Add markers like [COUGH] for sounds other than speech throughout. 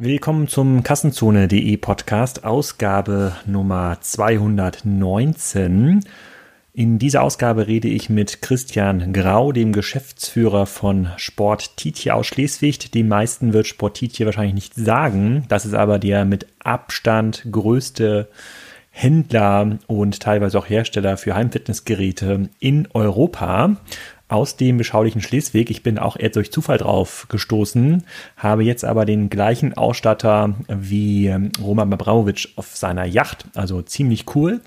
Willkommen zum Kassenzone.de Podcast, Ausgabe Nummer 219. In dieser Ausgabe rede ich mit Christian Grau, dem Geschäftsführer von Sport Tietje aus Schleswig. Den meisten wird Sport Tietje wahrscheinlich nicht sagen. Das ist aber der mit Abstand größte Händler und teilweise auch Hersteller für Heimfitnessgeräte in Europa aus dem beschaulichen Schleswig. Ich bin auch eher durch Zufall drauf gestoßen, habe jetzt aber den gleichen Ausstatter wie ähm, Roman Abramowitsch auf seiner Yacht, also ziemlich cool.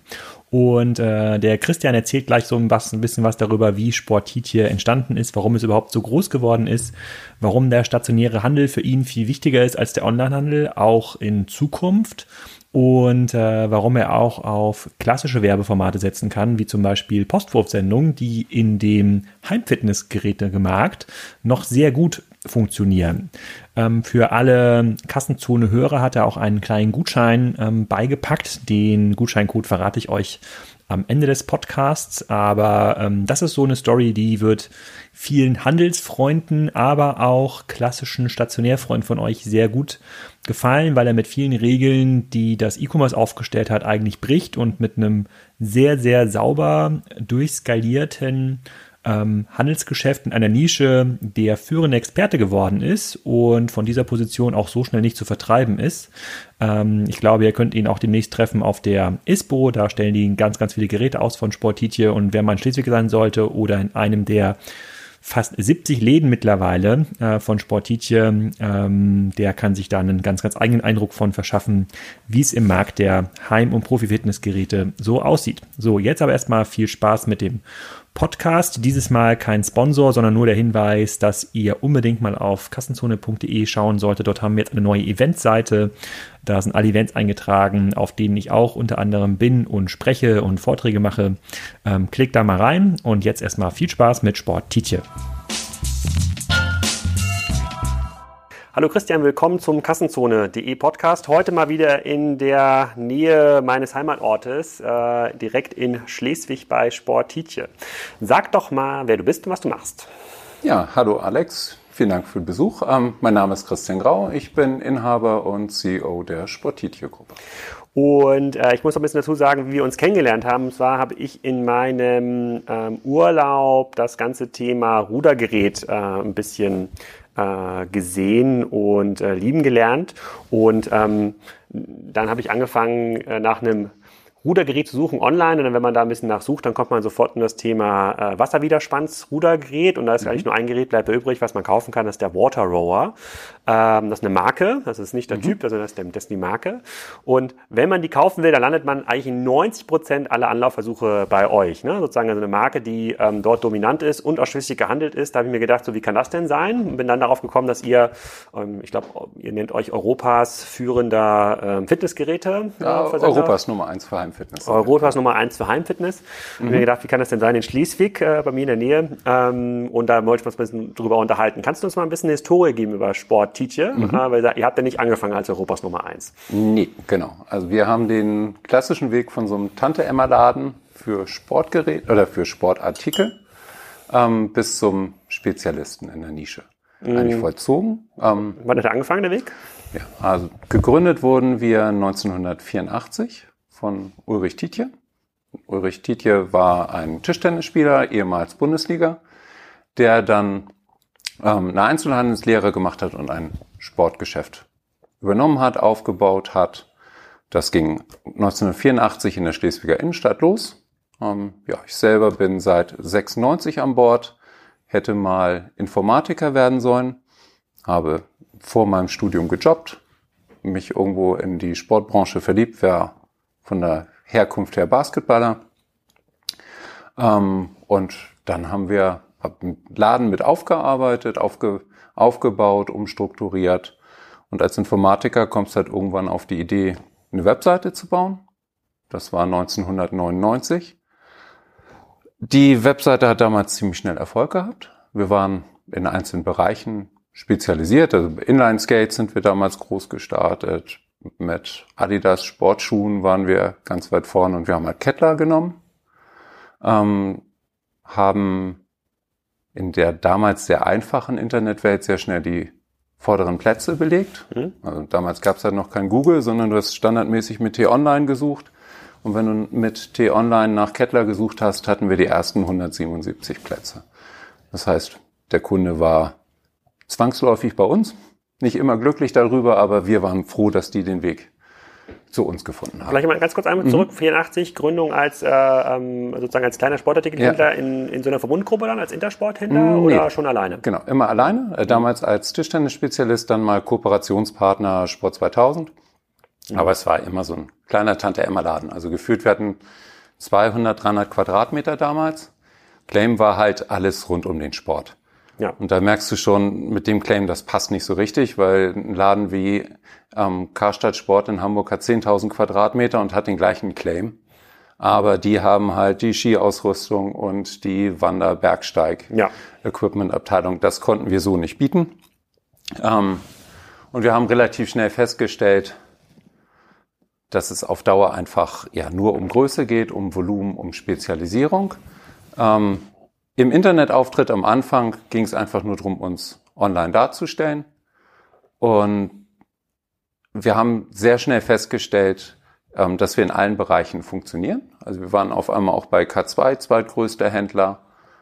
Und äh, der Christian erzählt gleich so ein, was, ein bisschen was darüber, wie Sportit hier entstanden ist, warum es überhaupt so groß geworden ist, warum der stationäre Handel für ihn viel wichtiger ist als der Onlinehandel, auch in Zukunft und äh, warum er auch auf klassische Werbeformate setzen kann, wie zum Beispiel Postwurfsendungen, die in dem Heimfitnessgerätemarkt noch sehr gut funktionieren. Ähm, für alle Kassenzone-Hörer hat er auch einen kleinen Gutschein ähm, beigepackt. Den Gutscheincode verrate ich euch am Ende des Podcasts. Aber ähm, das ist so eine Story, die wird vielen Handelsfreunden, aber auch klassischen Stationärfreunden von euch sehr gut gefallen, weil er mit vielen Regeln, die das E-Commerce aufgestellt hat, eigentlich bricht und mit einem sehr, sehr sauber durchskalierten ähm, Handelsgeschäft in einer Nische der führende Experte geworden ist und von dieser Position auch so schnell nicht zu vertreiben ist. Ähm, ich glaube, ihr könnt ihn auch demnächst treffen auf der ISPO. Da stellen die ganz, ganz viele Geräte aus von Sportitje und wer mal in Schleswig sein sollte oder in einem der fast 70 Läden mittlerweile äh, von Sportitje. Ähm, der kann sich da einen ganz, ganz eigenen Eindruck von verschaffen, wie es im Markt der Heim- und Profi-Fitnessgeräte so aussieht. So, jetzt aber erstmal viel Spaß mit dem Podcast. Dieses Mal kein Sponsor, sondern nur der Hinweis, dass ihr unbedingt mal auf kassenzone.de schauen solltet. Dort haben wir jetzt eine neue Eventseite. Da sind alle Events eingetragen, auf denen ich auch unter anderem bin und spreche und Vorträge mache. Ähm, klickt da mal rein und jetzt erstmal viel Spaß mit Sport Tietje. Hallo Christian, willkommen zum Kassenzone.de Podcast. Heute mal wieder in der Nähe meines Heimatortes, äh, direkt in Schleswig bei Sportitje. Sag doch mal, wer du bist und was du machst. Ja, hallo Alex, vielen Dank für den Besuch. Ähm, mein Name ist Christian Grau, ich bin Inhaber und CEO der Sportitje-Gruppe. Und äh, ich muss noch ein bisschen dazu sagen, wie wir uns kennengelernt haben. Und zwar habe ich in meinem ähm, Urlaub das ganze Thema Rudergerät äh, ein bisschen äh, gesehen und äh, lieben gelernt. Und ähm, dann habe ich angefangen, äh, nach einem Rudergerät zu suchen online und dann, wenn man da ein bisschen nachsucht, dann kommt man sofort in das Thema äh, Wasserwiderstandsrudergerät und da ist mhm. eigentlich nur ein Gerät bleibt übrig, was man kaufen kann, das ist der Water Rower. Ähm, das ist eine Marke, das ist nicht der mhm. Typ, also das ist, die Marke. Und wenn man die kaufen will, dann landet man eigentlich in 90 Prozent aller Anlaufversuche bei euch. Ne? Sozusagen also eine Marke, die ähm, dort dominant ist und ausschließlich gehandelt ist. Da habe ich mir gedacht, so wie kann das denn sein? Und bin dann darauf gekommen, dass ihr, ähm, ich glaube, ihr nennt euch Europas führender ähm, Fitnessgeräte. Ja, Europas Nummer eins für Heimfitness. Europas Nummer eins für Heimfitness. Mhm. Und mir gedacht, wie kann das denn sein in Schleswig, äh, bei mir in der Nähe? Ähm, und da wollte ich uns ein bisschen drüber unterhalten. Kannst du uns mal ein bisschen Historie geben über Sport, Tietje? Mhm. Äh, weil ihr habt ja nicht angefangen als Europas Nummer eins. Nee, genau. Also wir haben den klassischen Weg von so einem Tante-Emma-Laden für Sportgerät oder für Sportartikel ähm, bis zum Spezialisten in der Nische. Mhm. Eigentlich vollzogen. Ähm, Wann hat er angefangen, der Weg? Ja, also gegründet wurden wir 1984 von Ulrich Tietje. Ulrich Tietje war ein Tischtennisspieler, ehemals Bundesliga, der dann ähm, eine Einzelhandelslehre gemacht hat und ein Sportgeschäft übernommen hat, aufgebaut hat. Das ging 1984 in der Schleswiger Innenstadt los. Ähm, ja, ich selber bin seit 96 an Bord, hätte mal Informatiker werden sollen, habe vor meinem Studium gejobbt, mich irgendwo in die Sportbranche verliebt, wäre von der Herkunft her Basketballer. Ähm, und dann haben wir hab einen Laden mit aufgearbeitet, aufge, aufgebaut, umstrukturiert. Und als Informatiker kommst du halt irgendwann auf die Idee, eine Webseite zu bauen. Das war 1999. Die Webseite hat damals ziemlich schnell Erfolg gehabt. Wir waren in einzelnen Bereichen spezialisiert. Also Inline Skates sind wir damals groß gestartet mit Adidas Sportschuhen waren wir ganz weit vorne und wir haben halt Kettler genommen, ähm, haben in der damals sehr einfachen Internetwelt sehr schnell die vorderen Plätze belegt. Mhm. Also damals gab es halt noch kein Google, sondern du hast standardmäßig mit T-Online gesucht. Und wenn du mit T-Online nach Kettler gesucht hast, hatten wir die ersten 177 Plätze. Das heißt, der Kunde war zwangsläufig bei uns. Nicht immer glücklich darüber, aber wir waren froh, dass die den Weg zu uns gefunden haben. Vielleicht mal ganz kurz einmal zurück, mhm. 84, Gründung als äh, ähm, sozusagen als kleiner Sportartikelhändler ja. in, in so einer Verbundgruppe dann, als Intersporthändler nee. oder schon alleine? Genau, immer alleine. Äh, damals als Tischtennis-Spezialist, dann mal Kooperationspartner Sport 2000. Mhm. Aber es war immer so ein kleiner Tante-Emma-Laden. Also gefühlt, wir hatten 200, 300 Quadratmeter damals. Claim war halt alles rund um den Sport. Ja. Und da merkst du schon mit dem Claim, das passt nicht so richtig, weil ein Laden wie ähm, Karstadt Sport in Hamburg hat 10.000 Quadratmeter und hat den gleichen Claim. Aber die haben halt die Skiausrüstung und die Wander-Bergsteig-Equipment-Abteilung. Das konnten wir so nicht bieten. Ähm, und wir haben relativ schnell festgestellt, dass es auf Dauer einfach ja nur um Größe geht, um Volumen, um Spezialisierung. Ähm, im Internetauftritt am Anfang ging es einfach nur darum, uns online darzustellen. Und wir haben sehr schnell festgestellt, ähm, dass wir in allen Bereichen funktionieren. Also wir waren auf einmal auch bei K2, zweitgrößter Händler.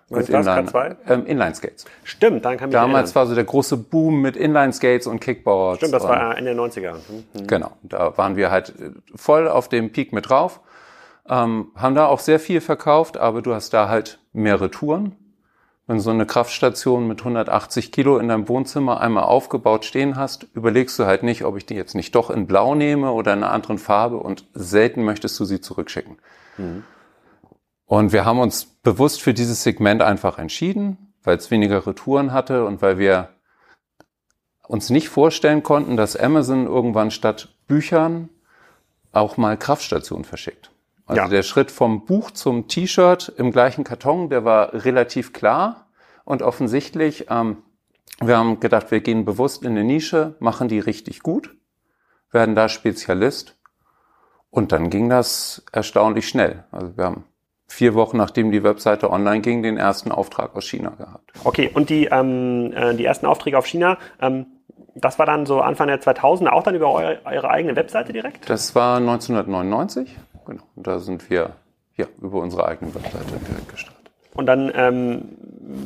Was mit Inline, K2? Ähm, Inline-Skates. Stimmt, dann kam ich Damals war so der große Boom mit Inline-Skates und Kickboards. Stimmt, das war Ende der 90er. Mhm. Genau, da waren wir halt voll auf dem Peak mit drauf. Ähm, haben da auch sehr viel verkauft, aber du hast da halt mehrere Touren. Wenn du so eine Kraftstation mit 180 Kilo in deinem Wohnzimmer einmal aufgebaut stehen hast, überlegst du halt nicht, ob ich die jetzt nicht doch in Blau nehme oder in einer anderen Farbe und selten möchtest du sie zurückschicken. Mhm. Und wir haben uns bewusst für dieses Segment einfach entschieden, weil es weniger Retouren hatte und weil wir uns nicht vorstellen konnten, dass Amazon irgendwann statt Büchern auch mal Kraftstationen verschickt. Also ja. der Schritt vom Buch zum T-Shirt im gleichen Karton, der war relativ klar und offensichtlich. Ähm, wir haben gedacht, wir gehen bewusst in eine Nische, machen die richtig gut, werden da Spezialist und dann ging das erstaunlich schnell. Also wir haben vier Wochen nachdem die Webseite online ging, den ersten Auftrag aus China gehabt. Okay, und die, ähm, äh, die ersten Aufträge auf China, ähm, das war dann so Anfang der 2000er auch dann über eure, eure eigene Webseite direkt? Das war 1999. Genau. Und da sind wir ja, über unsere eigene Webseite direkt gestartet. Und dann, ähm,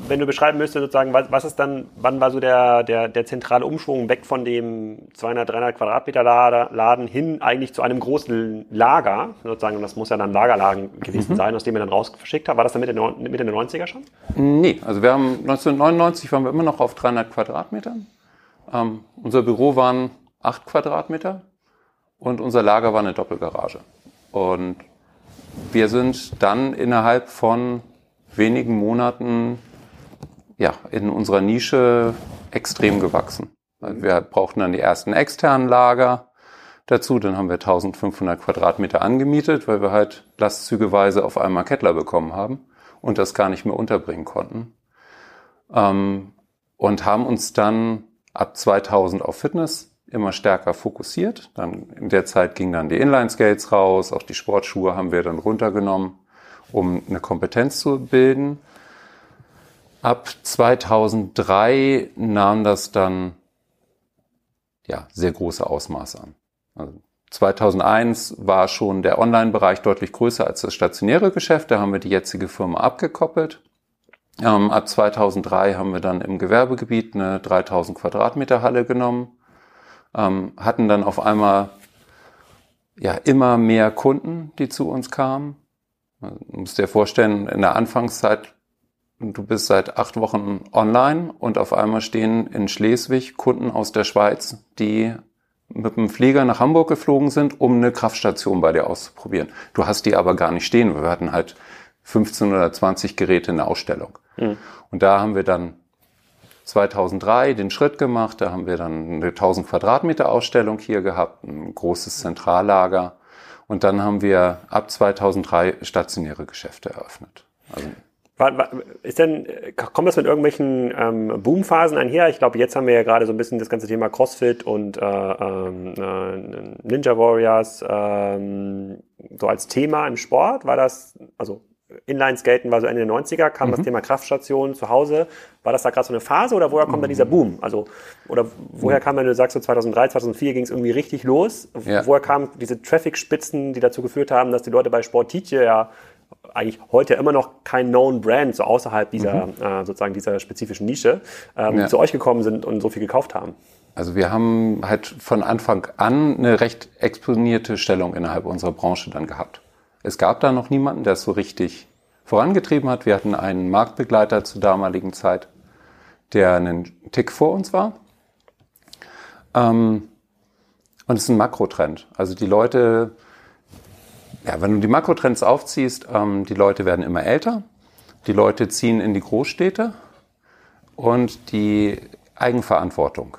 wenn du beschreiben müsstest, sozusagen, was, was ist dann, wann war so der, der, der zentrale Umschwung weg von dem 200, 300 Quadratmeter Laden hin eigentlich zu einem großen Lager, sozusagen, und das muss ja dann Lagerlagen gewesen mhm. sein, aus dem ihr dann raus verschickt habt. War das dann Mitte, Mitte der 90er schon? Nee, also wir haben 1999 waren wir immer noch auf 300 Quadratmetern. Ähm, unser Büro waren 8 Quadratmeter und unser Lager war eine Doppelgarage. Und wir sind dann innerhalb von wenigen Monaten ja, in unserer Nische extrem gewachsen. Wir brauchten dann die ersten externen Lager dazu. Dann haben wir 1500 Quadratmeter angemietet, weil wir halt lastzügeweise auf einmal Kettler bekommen haben und das gar nicht mehr unterbringen konnten. Ähm, und haben uns dann ab 2000 auf Fitness immer stärker fokussiert. Dann in der Zeit gingen dann die Inline-Skates raus, auch die Sportschuhe haben wir dann runtergenommen, um eine Kompetenz zu bilden. Ab 2003 nahm das dann ja, sehr große Ausmaße an. Also 2001 war schon der Online-Bereich deutlich größer als das stationäre Geschäft. Da haben wir die jetzige Firma abgekoppelt. Ähm, ab 2003 haben wir dann im Gewerbegebiet eine 3000 Quadratmeter Halle genommen ähm, hatten dann auf einmal ja immer mehr Kunden, die zu uns kamen. Du musst dir vorstellen, in der Anfangszeit, du bist seit acht Wochen online und auf einmal stehen in Schleswig Kunden aus der Schweiz, die mit dem Flieger nach Hamburg geflogen sind, um eine Kraftstation bei dir auszuprobieren. Du hast die aber gar nicht stehen. Wir hatten halt 15 oder 20 Geräte in der Ausstellung. Mhm. Und da haben wir dann 2003 den Schritt gemacht. Da haben wir dann eine 1000 Quadratmeter Ausstellung hier gehabt, ein großes Zentrallager. Und dann haben wir ab 2003 stationäre Geschäfte eröffnet. Also ist denn, kommt das mit irgendwelchen ähm, Boomphasen einher? Ich glaube, jetzt haben wir ja gerade so ein bisschen das ganze Thema CrossFit und äh, ähm, äh, Ninja Warriors ähm, so als Thema im Sport. War das, also Inline-Skaten war so Ende der 90er, kam mhm. das Thema Kraftstation zu Hause. War das da gerade so eine Phase oder woher kommt mhm. da dieser Boom? Also, oder woher mhm. kam, wenn du sagst, so 2003, 2004 ging es irgendwie richtig los? Ja. Woher kamen diese Traffic-Spitzen, die dazu geführt haben, dass die Leute bei Sportitje ja eigentlich heute immer noch kein known Brand, so außerhalb dieser, mhm. äh, sozusagen dieser spezifischen Nische, ähm, ja. zu euch gekommen sind und so viel gekauft haben? Also wir haben halt von Anfang an eine recht exponierte Stellung innerhalb unserer Branche dann gehabt. Es gab da noch niemanden, der es so richtig vorangetrieben hat. Wir hatten einen Marktbegleiter zur damaligen Zeit, der einen Tick vor uns war. Ähm, und es ist ein Makrotrend. Also die Leute, ja, wenn du die Makrotrends aufziehst, ähm, die Leute werden immer älter, die Leute ziehen in die Großstädte und die Eigenverantwortung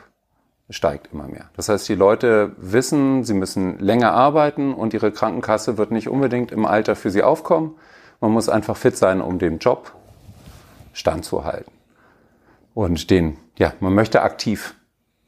steigt immer mehr. Das heißt, die Leute wissen, sie müssen länger arbeiten und ihre Krankenkasse wird nicht unbedingt im Alter für sie aufkommen. Man muss einfach fit sein, um dem Job standzuhalten. Und den, ja, man möchte aktiv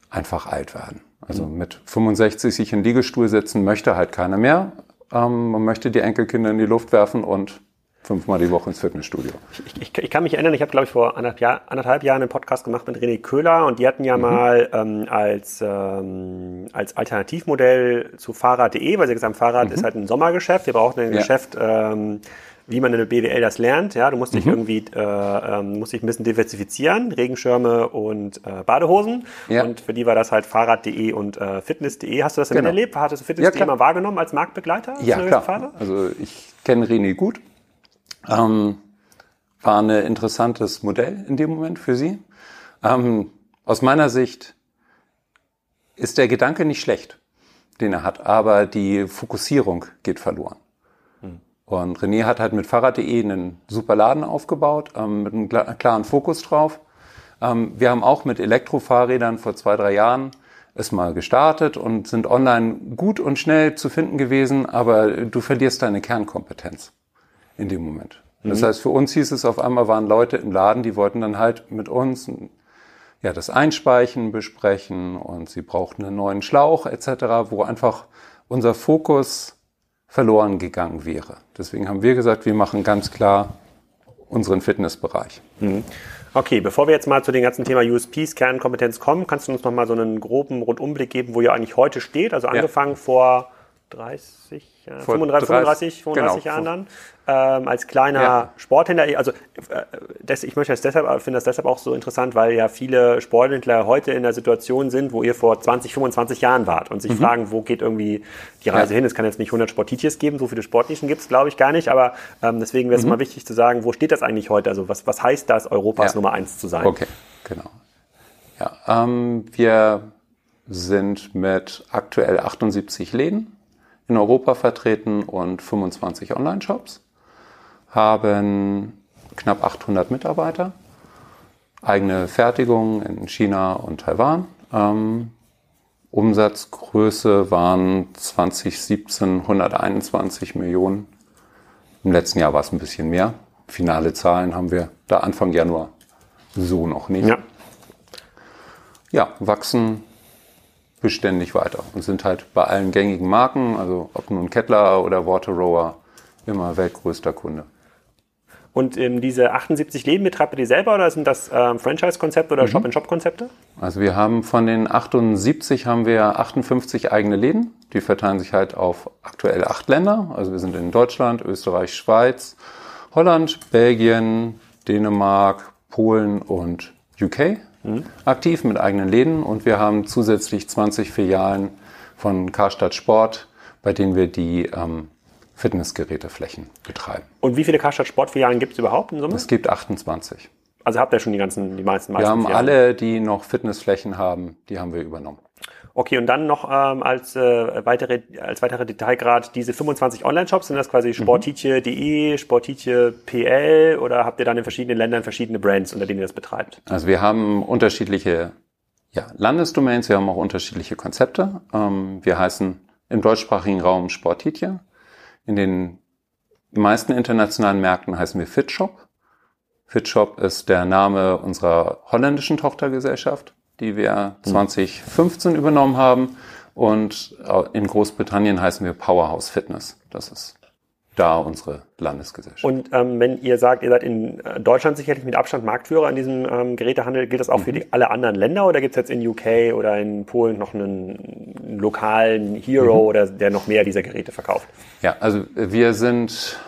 einfach alt werden. Also mhm. mit 65 sich in den Liegestuhl setzen möchte halt keiner mehr. Ähm, man möchte die Enkelkinder in die Luft werfen und fünfmal die Woche ins Fitnessstudio. Ich, ich, ich kann mich erinnern, ich habe, glaube ich, vor anderthalb, Jahr, anderthalb, Jahren einen Podcast gemacht mit René Köhler und die hatten ja mhm. mal ähm, als, ähm, als Alternativmodell zu Fahrrad.de, weil sie gesagt haben, Fahrrad mhm. ist halt ein Sommergeschäft, wir brauchen ein ja. Geschäft, ähm, wie man in der BWL das lernt. Ja, du musst dich mhm. irgendwie, äh, ähm, musst dich ein bisschen diversifizieren, Regenschirme und äh, Badehosen. Ja. Und für die war das halt Fahrrad.de und äh, Fitness.de. Hast du das genau. erlebt? Hattest du Fitness.de ja, mal wahrgenommen als Marktbegleiter? Ja, klar. Phase? Also ich kenne René gut. Ähm, war ein interessantes Modell in dem Moment für Sie. Ähm, aus meiner Sicht ist der Gedanke nicht schlecht, den er hat, aber die Fokussierung geht verloren. Hm. Und René hat halt mit Fahrrad.de einen super Laden aufgebaut, ähm, mit einem klaren Fokus drauf. Ähm, wir haben auch mit Elektrofahrrädern vor zwei, drei Jahren es mal gestartet und sind online gut und schnell zu finden gewesen, aber du verlierst deine Kernkompetenz in dem Moment. Mhm. Das heißt, für uns hieß es auf einmal, waren Leute im Laden, die wollten dann halt mit uns ja, das Einspeichen besprechen und sie brauchten einen neuen Schlauch etc., wo einfach unser Fokus verloren gegangen wäre. Deswegen haben wir gesagt, wir machen ganz klar unseren Fitnessbereich. Mhm. Okay, bevor wir jetzt mal zu dem ganzen Thema USPs, Kernkompetenz kommen, kannst du uns noch mal so einen groben Rundumblick geben, wo ihr eigentlich heute steht? Also angefangen ja. vor 30, äh, 35, 35, 35 genau, Jahren dann, ähm, als kleiner ja. Sporthändler. Also äh, das, ich möchte das deshalb, finde das deshalb auch so interessant, weil ja viele Sporthändler heute in der Situation sind, wo ihr vor 20, 25 Jahren wart und sich mhm. fragen, wo geht irgendwie die Reise ja. hin? Es kann jetzt nicht 100 Sportitiers geben, so viele Sportnischen gibt es, glaube ich, gar nicht, aber ähm, deswegen wäre es mhm. mal wichtig zu sagen, wo steht das eigentlich heute? Also was, was heißt das, Europas ja. Nummer eins zu sein? Okay, genau. Ja, ähm, wir sind mit aktuell 78 Läden in Europa vertreten und 25 Online-Shops, haben knapp 800 Mitarbeiter, eigene Fertigung in China und Taiwan. Ähm, Umsatzgröße waren 2017 121 Millionen. Im letzten Jahr war es ein bisschen mehr. Finale Zahlen haben wir da Anfang Januar so noch nicht. Ja, ja wachsen beständig weiter und sind halt bei allen gängigen Marken, also ob nun Kettler oder Waterrower, immer weltgrößter Kunde. Und ähm, diese 78 Läden betreibt ihr die selber oder sind das ähm, Franchise-Konzepte oder mhm. Shop-in-Shop-Konzepte? Also wir haben von den 78 haben wir 58 eigene Läden. Die verteilen sich halt auf aktuell acht Länder. Also wir sind in Deutschland, Österreich, Schweiz, Holland, Belgien, Dänemark, Polen und UK mhm. aktiv mit eigenen Läden und wir haben zusätzlich 20 Filialen von Karstadt Sport, bei denen wir die ähm, Fitnessgeräteflächen betreiben. Und wie viele Karstadt Sportfilialen gibt es überhaupt in Summe? Es gibt 28. Also habt ihr schon die ganzen, die meisten, meisten Wir haben Filialen? alle, die noch Fitnessflächen haben, die haben wir übernommen. Okay, und dann noch ähm, als, äh, weitere, als weitere Detailgrad diese 25 Online-Shops, sind das quasi sportitje.de, mhm. sportitje.pl oder habt ihr dann in verschiedenen Ländern verschiedene Brands, unter denen ihr das betreibt? Also wir haben unterschiedliche ja, Landesdomains, wir haben auch unterschiedliche Konzepte. Ähm, wir heißen im deutschsprachigen Raum Sportitje. In den meisten internationalen Märkten heißen wir Fitshop. Fitshop ist der Name unserer holländischen Tochtergesellschaft die wir 2015 mhm. übernommen haben. Und in Großbritannien heißen wir Powerhouse Fitness. Das ist da unsere Landesgesellschaft. Und ähm, wenn ihr sagt, ihr seid in äh, Deutschland sicherlich mit Abstand Marktführer in diesem ähm, Gerätehandel, gilt das auch mhm. für die, alle anderen Länder oder gibt es jetzt in UK oder in Polen noch einen, einen lokalen Hero mhm. oder der noch mehr dieser Geräte verkauft? Ja, also wir sind,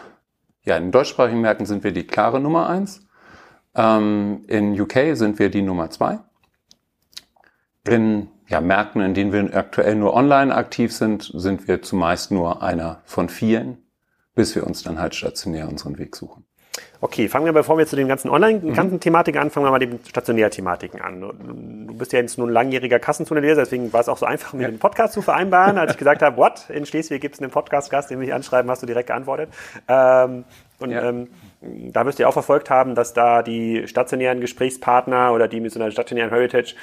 ja, in deutschsprachigen Märkten sind wir die klare Nummer eins. Ähm, in UK sind wir die Nummer zwei. In ja, Märkten, in denen wir aktuell nur online aktiv sind, sind wir zumeist nur einer von vielen bis wir uns dann halt stationär unseren Weg suchen. Okay, fangen wir, bevor wir zu den ganzen Online-Thematiken mhm. anfangen, wir mal mit den Stationär-Thematiken an. Du bist ja jetzt nun ein langjähriger Kassentunnelleser, deswegen war es auch so einfach, mit ja. dem Podcast zu vereinbaren. Als ich gesagt habe, what, in Schleswig gibt es einen Podcast-Gast, den wir anschreiben, hast du direkt geantwortet. Ähm, und ja. ähm, da wirst du ja auch verfolgt haben, dass da die stationären Gesprächspartner oder die mit so einer stationären Heritage,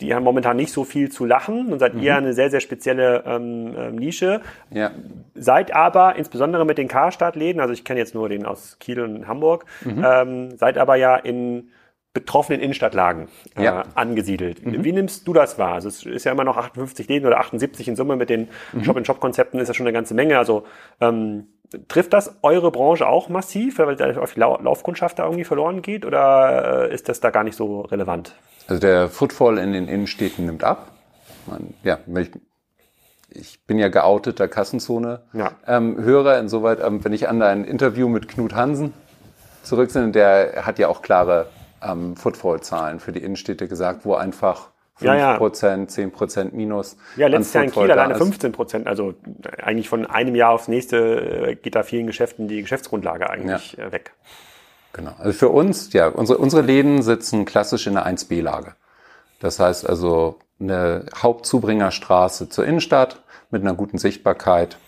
die haben momentan nicht so viel zu lachen und seid mhm. eher eine sehr, sehr spezielle ähm, ähm, Nische. Ja. Seid aber, insbesondere mit den Karstadt-Läden, also ich kenne jetzt nur den aus Kiel und Hamburg, mhm. ähm, seid aber ja in betroffenen Innenstadtlagen äh, ja. angesiedelt. Mhm. Wie nimmst du das wahr? Also es ist ja immer noch 58 Läden oder 78 in Summe mit den mhm. Shop-in-Shop-Konzepten ist ja schon eine ganze Menge. Also ähm, Trifft das eure Branche auch massiv, weil da auf die Laufkundschaft da irgendwie verloren geht oder äh, ist das da gar nicht so relevant? Also der Footfall in den Innenstädten nimmt ab. Man, ja, ich, ich bin ja geouteter Kassenzone. Ja. Ähm, Hörer, insoweit, ähm, wenn ich an ein Interview mit Knut Hansen zurück sind, der hat ja auch klare ähm, Footfall-Zahlen für die Innenstädte gesagt, wo einfach 5 ja, ja. Prozent, 10 Prozent minus. Ja, letztes Jahr in Kiel alleine 15 Prozent. Also eigentlich von einem Jahr aufs nächste äh, geht da vielen Geschäften die Geschäftsgrundlage eigentlich ja. Äh, weg. Genau. Also für uns, ja, unsere, unsere Läden sitzen klassisch in der 1B-Lage. Das heißt also eine Hauptzubringerstraße zur Innenstadt mit einer guten Sichtbarkeit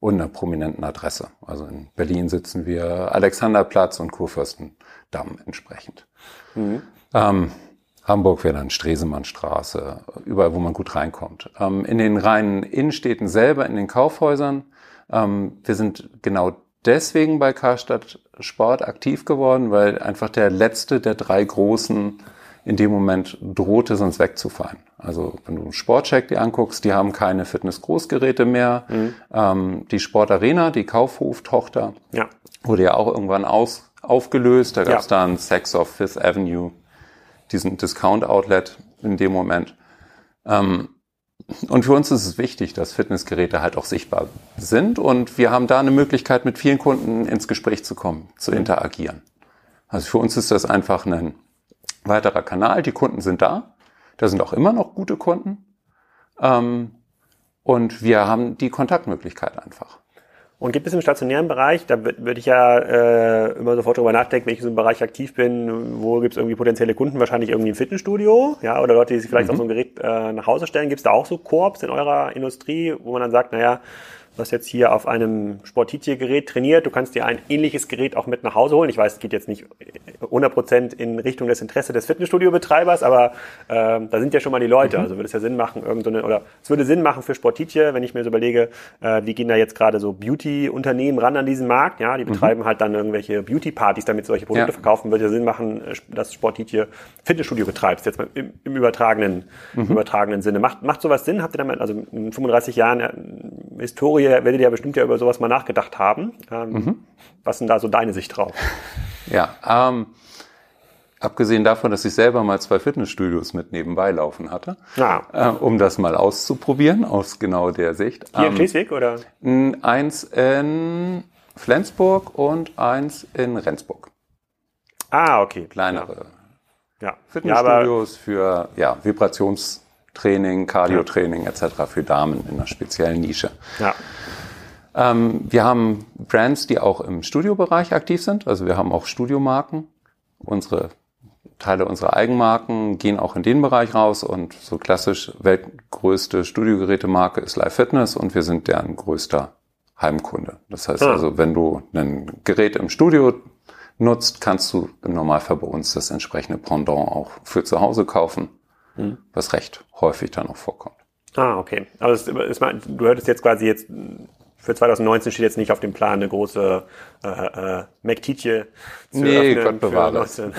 und einer prominenten Adresse. Also in Berlin sitzen wir Alexanderplatz und Kurfürstendamm entsprechend. Mhm. Ähm, Hamburg wäre dann Stresemannstraße, überall, wo man gut reinkommt. Ähm, in den reinen Innenstädten selber, in den Kaufhäusern, ähm, wir sind genau deswegen bei Karstadt Sport aktiv geworden, weil einfach der letzte der drei großen in dem Moment drohte, sonst wegzufallen. Also wenn du Sportcheck dir anguckst, die haben keine Fitness-Großgeräte mehr. Mhm. Ähm, die Sportarena, die Kaufhof-Tochter, ja. wurde ja auch irgendwann aus, aufgelöst. Da gab es ja. dann Sex of Fifth Avenue diesen Discount-Outlet in dem Moment. Ähm, und für uns ist es wichtig, dass Fitnessgeräte halt auch sichtbar sind und wir haben da eine Möglichkeit, mit vielen Kunden ins Gespräch zu kommen, zu interagieren. Also für uns ist das einfach ein weiterer Kanal. Die Kunden sind da. Da sind auch immer noch gute Kunden. Ähm, und wir haben die Kontaktmöglichkeit einfach. Und gibt es im stationären Bereich, da würde ich ja äh, immer sofort drüber nachdenken, wenn ich in so einem Bereich aktiv bin, wo gibt es irgendwie potenzielle Kunden? Wahrscheinlich irgendwie ein Fitnessstudio, ja, oder Leute, die sich vielleicht mhm. auch so ein Gerät äh, nach Hause stellen. Gibt es da auch so Korps in eurer Industrie, wo man dann sagt, naja, Du hast jetzt hier auf einem Sportitie-Gerät trainiert. Du kannst dir ein ähnliches Gerät auch mit nach Hause holen. Ich weiß, es geht jetzt nicht 100% in Richtung des Interesse des Fitnessstudio-Betreibers, aber ähm, da sind ja schon mal die Leute. Mhm. Also würde es ja Sinn machen, irgendeine, oder es würde Sinn machen für Sportitie, wenn ich mir so überlege, äh, wie gehen da jetzt gerade so Beauty-Unternehmen ran an diesen Markt. Ja, die mhm. betreiben mhm. halt dann irgendwelche Beauty-Partys, damit solche Produkte ja. verkaufen. Würde ja Sinn machen, äh, dass Sportitie Fitnessstudio betreibst, jetzt mal im, im übertragenen, mhm. übertragenen Sinne. Macht, macht sowas Sinn? Habt ihr damit, also in 35 Jahren äh, Historie ihr, werdet ihr ja bestimmt ja über sowas mal nachgedacht haben. Ähm, mhm. Was ist denn da so deine Sicht drauf? [LAUGHS] Ja, ähm, abgesehen davon, dass ich selber mal zwei Fitnessstudios mit nebenbei laufen hatte, ah. äh, um das mal auszuprobieren, aus genau der Sicht. Hier ähm, in Schleswig oder? Eins in Flensburg und eins in Rendsburg. Ah, okay. Kleinere ja. Ja. Fitnessstudios ja, für ja, Vibrations- Training, Cardio-Training etc. für Damen in einer speziellen Nische. Ja. Ähm, wir haben Brands, die auch im Studiobereich aktiv sind. Also wir haben auch Studiomarken. Unsere Teile unserer Eigenmarken gehen auch in den Bereich raus und so klassisch weltgrößte Studiogerätemarke ist Live Fitness und wir sind deren größter Heimkunde. Das heißt ja. also, wenn du ein Gerät im Studio nutzt, kannst du im Normalfall bei uns das entsprechende Pendant auch für zu Hause kaufen mhm. was recht häufig dann auch vorkommt. Ah, okay. Aber es, es, du hörtest jetzt quasi jetzt, für 2019 steht jetzt nicht auf dem Plan eine große äh, äh, McTeacher zu nee, öffnen Gott bewahre [LAUGHS] für 19,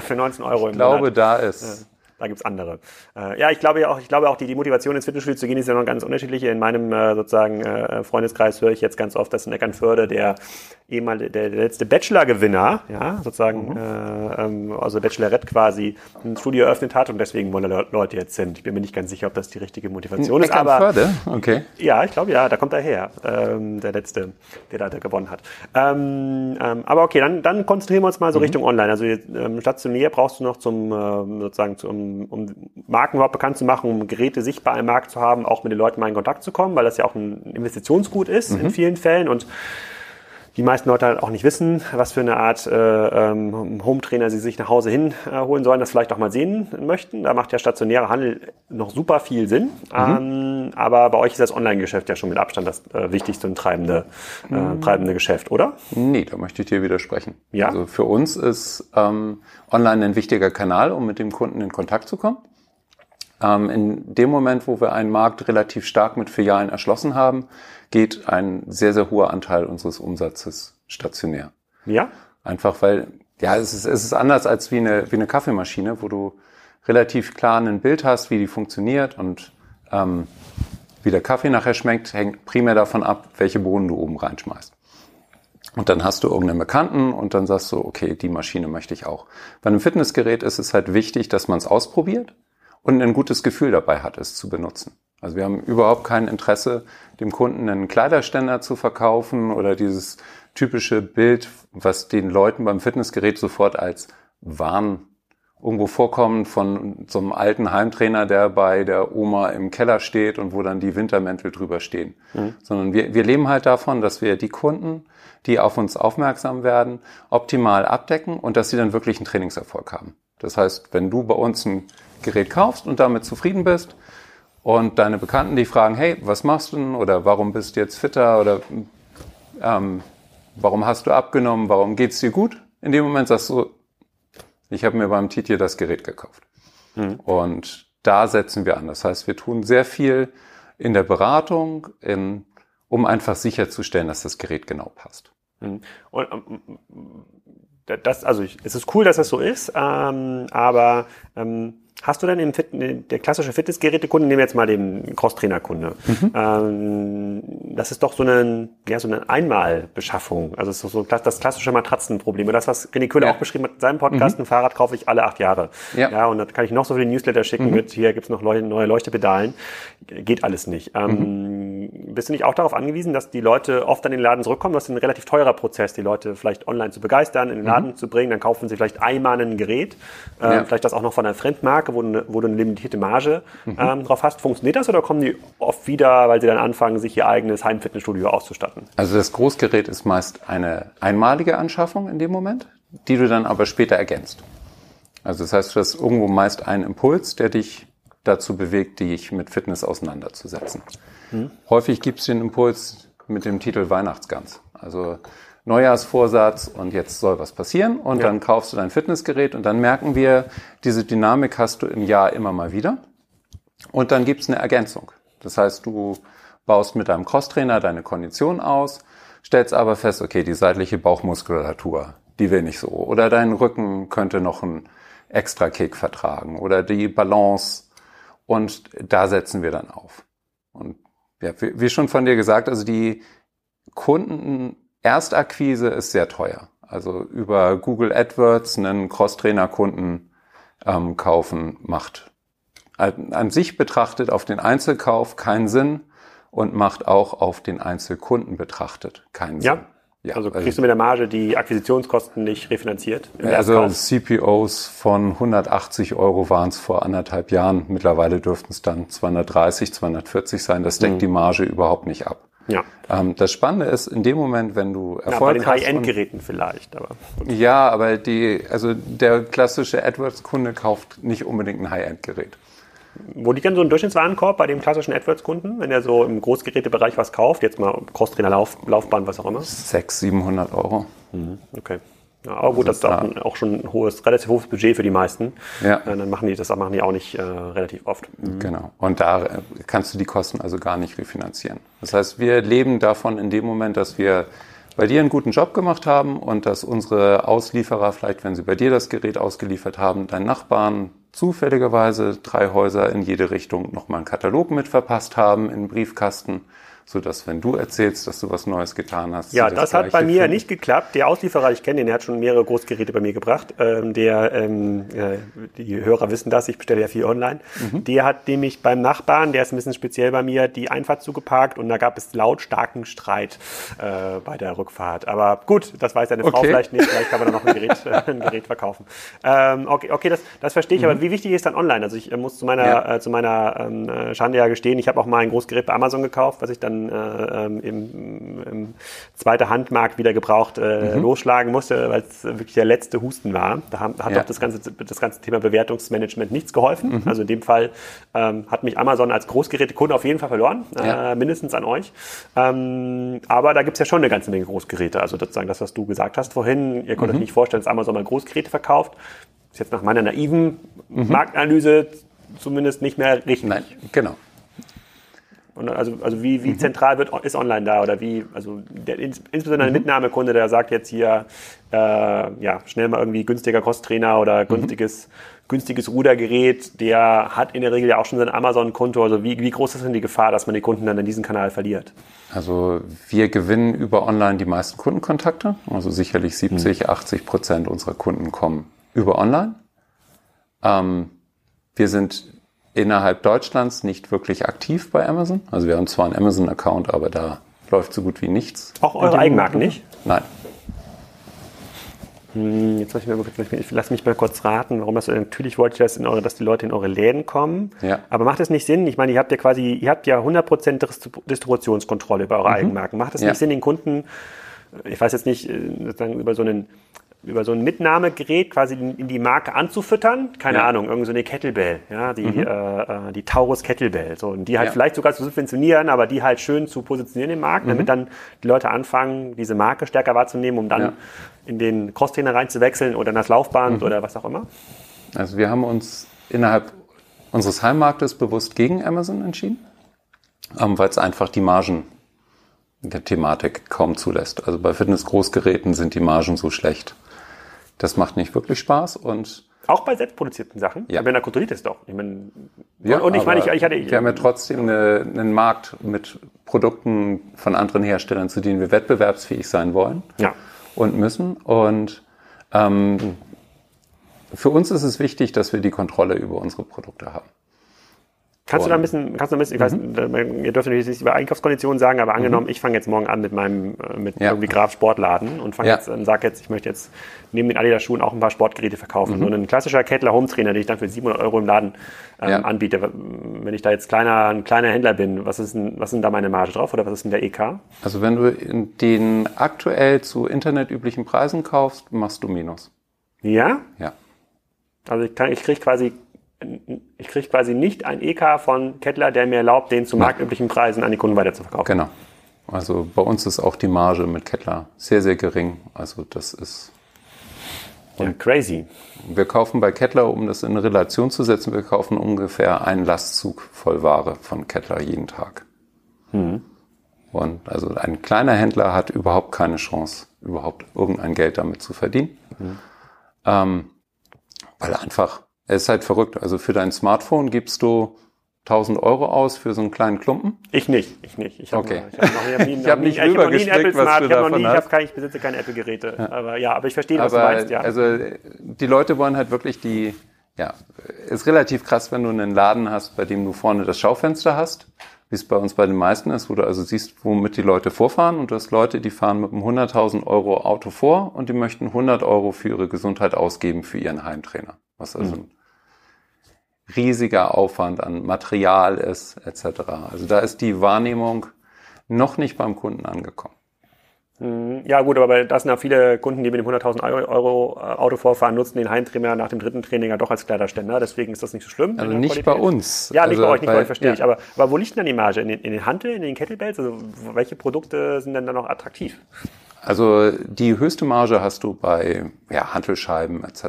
für 19 Euro im Ich glaube, Monat. da ist... Da gibt's andere. Äh, ja, ich glaube ja auch, ich glaube auch, die, die Motivation ins Fitnessstudio zu gehen ist ja noch ganz unterschiedliche. In meinem äh, sozusagen äh, Freundeskreis höre ich jetzt ganz oft, dass in Eckernförde der ehemalige, der, der letzte Bachelor-Gewinner, ja, sozusagen, mhm. äh, ähm, also Bachelorette quasi, ein Studio eröffnet hat und deswegen wollen da Leute jetzt sind. Ich bin mir nicht ganz sicher, ob das die richtige Motivation ist, aber okay. Ja, ich glaube ja, da kommt er her, ähm, der letzte, der da gewonnen hat. Ähm, ähm, aber okay, dann, dann konzentrieren wir uns mal so mhm. Richtung Online. Also ähm, stationär brauchst du noch zum ähm, sozusagen zum, um Marken überhaupt bekannt zu machen, um Geräte sichtbar im Markt zu haben, auch mit den Leuten mal in Kontakt zu kommen, weil das ja auch ein Investitionsgut ist mhm. in vielen Fällen und die meisten Leute halt auch nicht wissen, was für eine Art äh, ähm, Home-Trainer sie sich nach Hause hin äh, holen sollen, das vielleicht auch mal sehen möchten. Da macht der stationäre Handel noch super viel Sinn. Mhm. Ähm, aber bei euch ist das Online-Geschäft ja schon mit Abstand das äh, wichtigste und treibende, äh, mhm. treibende Geschäft, oder? Nee, da möchte ich dir widersprechen. Ja? Also für uns ist ähm, Online ein wichtiger Kanal, um mit dem Kunden in Kontakt zu kommen. Ähm, in dem Moment, wo wir einen Markt relativ stark mit Filialen erschlossen haben, geht ein sehr, sehr hoher Anteil unseres Umsatzes stationär. Ja? Einfach weil, ja, es ist, es ist anders als wie eine, wie eine Kaffeemaschine, wo du relativ klar ein Bild hast, wie die funktioniert und ähm, wie der Kaffee nachher schmeckt, hängt primär davon ab, welche Bohnen du oben reinschmeißt. Und dann hast du irgendeinen Bekannten und dann sagst du, okay, die Maschine möchte ich auch. Bei einem Fitnessgerät ist es halt wichtig, dass man es ausprobiert und ein gutes Gefühl dabei hat, es zu benutzen. Also wir haben überhaupt kein Interesse, dem Kunden einen Kleiderständer zu verkaufen oder dieses typische Bild, was den Leuten beim Fitnessgerät sofort als Wahn irgendwo vorkommen von so einem alten Heimtrainer, der bei der Oma im Keller steht und wo dann die Wintermäntel drüber stehen. Mhm. Sondern wir, wir leben halt davon, dass wir die Kunden, die auf uns aufmerksam werden, optimal abdecken und dass sie dann wirklich einen Trainingserfolg haben. Das heißt, wenn du bei uns ein Gerät kaufst und damit zufrieden bist und deine Bekannten dich fragen, hey, was machst du denn oder warum bist du jetzt fitter oder ähm, warum hast du abgenommen, warum geht's dir gut? In dem Moment sagst du, ich habe mir beim Titje das Gerät gekauft. Mhm. Und da setzen wir an. Das heißt, wir tun sehr viel in der Beratung, in, um einfach sicherzustellen, dass das Gerät genau passt. Mhm. Und, ähm, das, also ich, es ist cool, dass das so ist, ähm, aber ähm, Hast du denn im Fit der klassische Fitnessgerätekunde, nehmen wir jetzt mal den Crosstrainer-Kunde, mhm. ähm, das ist doch so eine, ja, so eine Einmalbeschaffung. Also es ist so das klassische Matratzenproblem. Und das, was René Köhler ja. auch beschrieben hat in seinem Podcast, mhm. ein Fahrrad kaufe ich alle acht Jahre. Ja. ja und da kann ich noch so viele Newsletter schicken mhm. mit, hier gibt's noch neue Leuchtepedalen. Geht alles nicht. Ähm, mhm. Bist du nicht auch darauf angewiesen, dass die Leute oft an den Laden zurückkommen? Das ist ein relativ teurer Prozess, die Leute vielleicht online zu begeistern, in den Laden mhm. zu bringen. Dann kaufen sie vielleicht einmal ein Gerät, äh, ja. vielleicht das auch noch von einer Fremdmarke wo du, wo du eine limitierte Marge mhm. ähm, drauf hast. Funktioniert das oder kommen die oft wieder, weil sie dann anfangen, sich ihr eigenes Heimfitnessstudio auszustatten? Also das Großgerät ist meist eine einmalige Anschaffung in dem Moment, die du dann aber später ergänzt. Also das heißt, du hast irgendwo meist einen Impuls, der dich dazu bewegt, dich mit Fitness auseinanderzusetzen. Mhm. Häufig gibt es den Impuls mit dem Titel Weihnachtsgans. Also Neujahrsvorsatz und jetzt soll was passieren und ja. dann kaufst du dein Fitnessgerät und dann merken wir, diese Dynamik hast du im Jahr immer mal wieder und dann gibt's eine Ergänzung. Das heißt, du baust mit deinem Crosstrainer deine Kondition aus, stellst aber fest, okay, die seitliche Bauchmuskulatur, die will nicht so oder dein Rücken könnte noch einen extra Kick vertragen oder die Balance und da setzen wir dann auf. Und ja, wie schon von dir gesagt, also die Kunden Erstakquise ist sehr teuer. Also über Google AdWords einen Cross-Trainer-Kunden ähm, kaufen macht an sich betrachtet auf den Einzelkauf keinen Sinn und macht auch auf den Einzelkunden betrachtet keinen Sinn. Ja. Ja, also kriegst also, du mit der Marge die Akquisitionskosten nicht refinanziert? Also CPOs von 180 Euro waren es vor anderthalb Jahren. Mittlerweile dürften es dann 230, 240 sein. Das deckt mhm. die Marge überhaupt nicht ab. Ja. Ähm, das Spannende ist, in dem Moment, wenn du Erfolg ja, bei den High-End-Geräten vielleicht, aber. Ja, aber die, also der klassische AdWords-Kunde kauft nicht unbedingt ein High-End-Gerät. Wo liegt denn so ein Durchschnittswarenkorb bei dem klassischen AdWords-Kunden, wenn er so im Großgerätebereich was kauft, jetzt mal Crosstrainer, Lauf, Laufbahn, was auch immer? 600, 700 Euro. Mhm, okay. Ja, aber gut, das ist auch, auch, schon ein hohes, relativ hohes Budget für die meisten. Ja. Äh, dann machen die das machen die auch nicht äh, relativ oft. Mhm. Genau. Und da äh, kannst du die Kosten also gar nicht refinanzieren. Das heißt, wir leben davon in dem Moment, dass wir bei dir einen guten Job gemacht haben und dass unsere Auslieferer vielleicht, wenn sie bei dir das Gerät ausgeliefert haben, deinen Nachbarn, zufälligerweise drei Häuser in jede Richtung nochmal einen Katalog mit verpasst haben in den Briefkasten so dass wenn du erzählst, dass du was Neues getan hast. Ja, das, das hat bei mir finden. nicht geklappt. Der Auslieferer, ich kenne den, der hat schon mehrere Großgeräte bei mir gebracht. Ähm, der, ähm, äh, die Hörer wissen das, ich bestelle ja viel online. Mhm. Der hat nämlich beim Nachbarn, der ist ein bisschen speziell bei mir, die Einfahrt zugeparkt und da gab es lautstarken Streit äh, bei der Rückfahrt. Aber gut, das weiß deine okay. Frau vielleicht nicht. Vielleicht kann man da noch ein Gerät, [LAUGHS] äh, ein Gerät verkaufen. Ähm, okay, okay, das, das verstehe ich. Mhm. Aber wie wichtig ist dann online? Also ich äh, muss zu meiner, ja. äh, zu meiner ähm, äh, Schande ja gestehen, ich habe auch mal ein Großgerät bei Amazon gekauft, was ich dann dann äh, ähm, im, im zweite Handmarkt wieder gebraucht äh, mhm. losschlagen musste, weil es wirklich der letzte Husten war. Da hat, hat ja. auch das ganze, das ganze Thema Bewertungsmanagement nichts geholfen. Mhm. Also in dem Fall ähm, hat mich Amazon als Großgerätekunde auf jeden Fall verloren, ja. äh, mindestens an euch. Ähm, aber da gibt es ja schon eine ganze Menge Großgeräte. Also sozusagen das, was du gesagt hast vorhin, ihr könnt mhm. euch nicht vorstellen, dass Amazon mal Großgeräte verkauft. Ist jetzt nach meiner naiven mhm. Marktanalyse zumindest nicht mehr richtig. Nein, genau. Und also, also wie, wie mhm. zentral wird, ist online da oder wie, also der, insbesondere ein mhm. Mitnahmekunde, der sagt jetzt hier, äh, ja, schnell mal irgendwie günstiger Kosttrainer oder mhm. günstiges, mhm. günstiges Rudergerät, der hat in der Regel ja auch schon sein Amazon-Konto. Also wie, wie groß ist denn die Gefahr, dass man die Kunden dann in diesen Kanal verliert? Also wir gewinnen über online die meisten Kundenkontakte. Also sicherlich 70, 80 mhm. Prozent unserer Kunden kommen über online. Ähm, wir sind innerhalb Deutschlands nicht wirklich aktiv bei Amazon. Also wir haben zwar einen Amazon-Account, aber da läuft so gut wie nichts. Auch eure Eigenmarken nicht? Nein. Hm, jetzt muss ich, mir, ich lass mich mal kurz raten, warum das natürlich wollte ich, dass, in eure, dass die Leute in eure Läden kommen. Ja. Aber macht es nicht Sinn? Ich meine, ihr habt ja quasi, ihr habt ja 100% Distributionskontrolle über eure mhm. Eigenmarken. Macht es ja. nicht Sinn, den Kunden, ich weiß jetzt nicht, äh, sozusagen über so einen über so ein Mitnahmegerät quasi in, die Marke anzufüttern. Keine ja. Ahnung, irgend so eine Kettlebell, ja, die, mhm. äh, äh, die Taurus Kettlebell. So, und die halt ja. vielleicht sogar zu subventionieren, aber die halt schön zu positionieren im Markt, mhm. damit dann die Leute anfangen, diese Marke stärker wahrzunehmen, um dann ja. in den Crosstrainer reinzuwechseln oder in das Laufband mhm. oder was auch immer. Also wir haben uns innerhalb unseres Heimmarktes bewusst gegen Amazon entschieden, ähm, weil es einfach die Margen der Thematik kaum zulässt. Also bei Fitness-Großgeräten sind die Margen so schlecht das macht nicht wirklich Spaß und auch bei selbstproduzierten Sachen? Ja. Aber da kontrolliert es doch. Ich meine, ja, und ich meine, ich, ich hatte. Ich, wir haben ja trotzdem eine, einen Markt mit Produkten von anderen Herstellern, zu denen wir wettbewerbsfähig sein wollen ja. und müssen. Und ähm, für uns ist es wichtig, dass wir die Kontrolle über unsere Produkte haben. Kannst du da ein bisschen, kannst du ein bisschen, ich mhm. weiß, ihr dürft natürlich nicht über Einkaufskonditionen sagen, aber angenommen, mhm. ich fange jetzt morgen an mit meinem, äh, mit ja. irgendwie Graf Sportladen und fange ja. jetzt, ähm, sag jetzt, ich möchte jetzt neben den Adidas Schuhen auch ein paar Sportgeräte verkaufen. Mhm. So ein klassischer Kettler Home Trainer, den ich dann für 700 Euro im Laden ähm, ja. anbiete. Wenn ich da jetzt kleiner, ein kleiner Händler bin, was ist denn, was sind da meine Marge drauf oder was ist denn der EK? Also wenn du den aktuell zu internetüblichen Preisen kaufst, machst du Minus. Ja? Ja. Also ich, kann, ich kriege quasi ich kriege quasi nicht ein EK von Kettler, der mir erlaubt, den zu marktüblichen Preisen an die Kunden weiterzuverkaufen. Genau. Also bei uns ist auch die Marge mit Kettler sehr, sehr gering. Also das ist ja, crazy. Wir kaufen bei Kettler, um das in Relation zu setzen, wir kaufen ungefähr einen Lastzug voll Ware von Kettler jeden Tag. Mhm. Und also ein kleiner Händler hat überhaupt keine Chance, überhaupt irgendein Geld damit zu verdienen. Mhm. Ähm, weil einfach es ist halt verrückt. Also für dein Smartphone gibst du 1000 Euro aus für so einen kleinen Klumpen? Ich nicht, ich nicht. Ich hab okay. Noch, ich habe hab nie, hab nicht rübergestrickt, was du davon nie, hast. Ich, hab kein, ich besitze keine Apple-Geräte. Ja. Aber ja, aber ich verstehe, was aber, du meinst. Ja. Also die Leute wollen halt wirklich die, ja, ist relativ krass, wenn du einen Laden hast, bei dem du vorne das Schaufenster hast, wie es bei uns bei den meisten ist, wo du also siehst, womit die Leute vorfahren und du hast Leute, die fahren mit einem 100.000 Euro Auto vor und die möchten 100 Euro für ihre Gesundheit ausgeben für ihren Heimtrainer. Was also mhm riesiger Aufwand an Material ist, etc. Also da ist die Wahrnehmung noch nicht beim Kunden angekommen. Mhm. Ja gut, aber das sind ja viele Kunden, die mit dem 100.000 Euro äh, Auto vorfahren, nutzen den Heimtrainer nach dem dritten Training ja doch als Kleiderständer. Deswegen ist das nicht so schlimm. Also nicht Qualität. bei uns. Ja, nicht also bei euch, nicht bei, bei euch, verstehe ja. ich. Aber, aber wo liegt denn die Marge? In den, in den Hantel, in den Kettlebells? Also welche Produkte sind denn da noch attraktiv? Also die höchste Marge hast du bei ja, Hantelscheiben etc.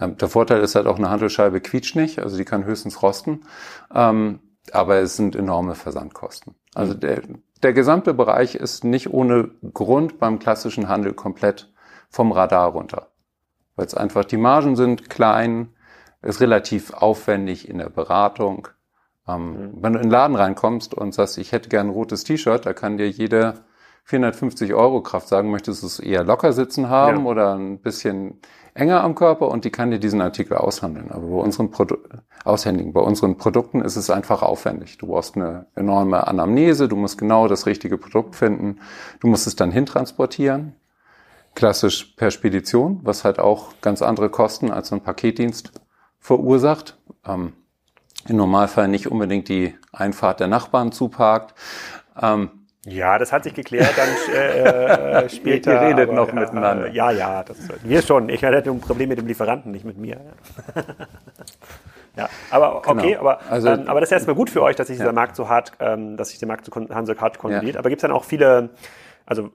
Ähm, der Vorteil ist halt auch, eine Handelscheibe quietscht nicht, also die kann höchstens rosten, ähm, aber es sind enorme Versandkosten. Also mhm. der, der gesamte Bereich ist nicht ohne Grund beim klassischen Handel komplett vom Radar runter, weil es einfach die Margen sind klein, ist relativ aufwendig in der Beratung. Ähm, mhm. Wenn du in den Laden reinkommst und sagst, ich hätte gern ein rotes T-Shirt, da kann dir jede 450 Euro Kraft sagen, möchtest du es eher locker sitzen haben ja. oder ein bisschen enger am Körper und die kann dir diesen Artikel aushandeln. Aber bei unseren Produ aushändigen, bei unseren Produkten ist es einfach aufwendig. Du brauchst eine enorme Anamnese, du musst genau das richtige Produkt finden, du musst es dann hintransportieren. Klassisch per Spedition, was halt auch ganz andere Kosten als ein Paketdienst verursacht. Ähm, Im Normalfall nicht unbedingt die Einfahrt der Nachbarn zuparkt. Ähm, ja, das hat sich geklärt dann äh, äh [LAUGHS] später. Ihr redet aber, noch miteinander. Äh, ja, ja, das, wir schon. Ich hatte ein Problem mit dem Lieferanten, nicht mit mir. [LAUGHS] ja, aber okay, genau. aber, also, ähm, aber das ist erstmal gut für euch, dass sich ja. dieser Markt so hart, ähm, dass sich der Markt so, so hart kontrolliert. Ja. Aber gibt es dann auch viele, also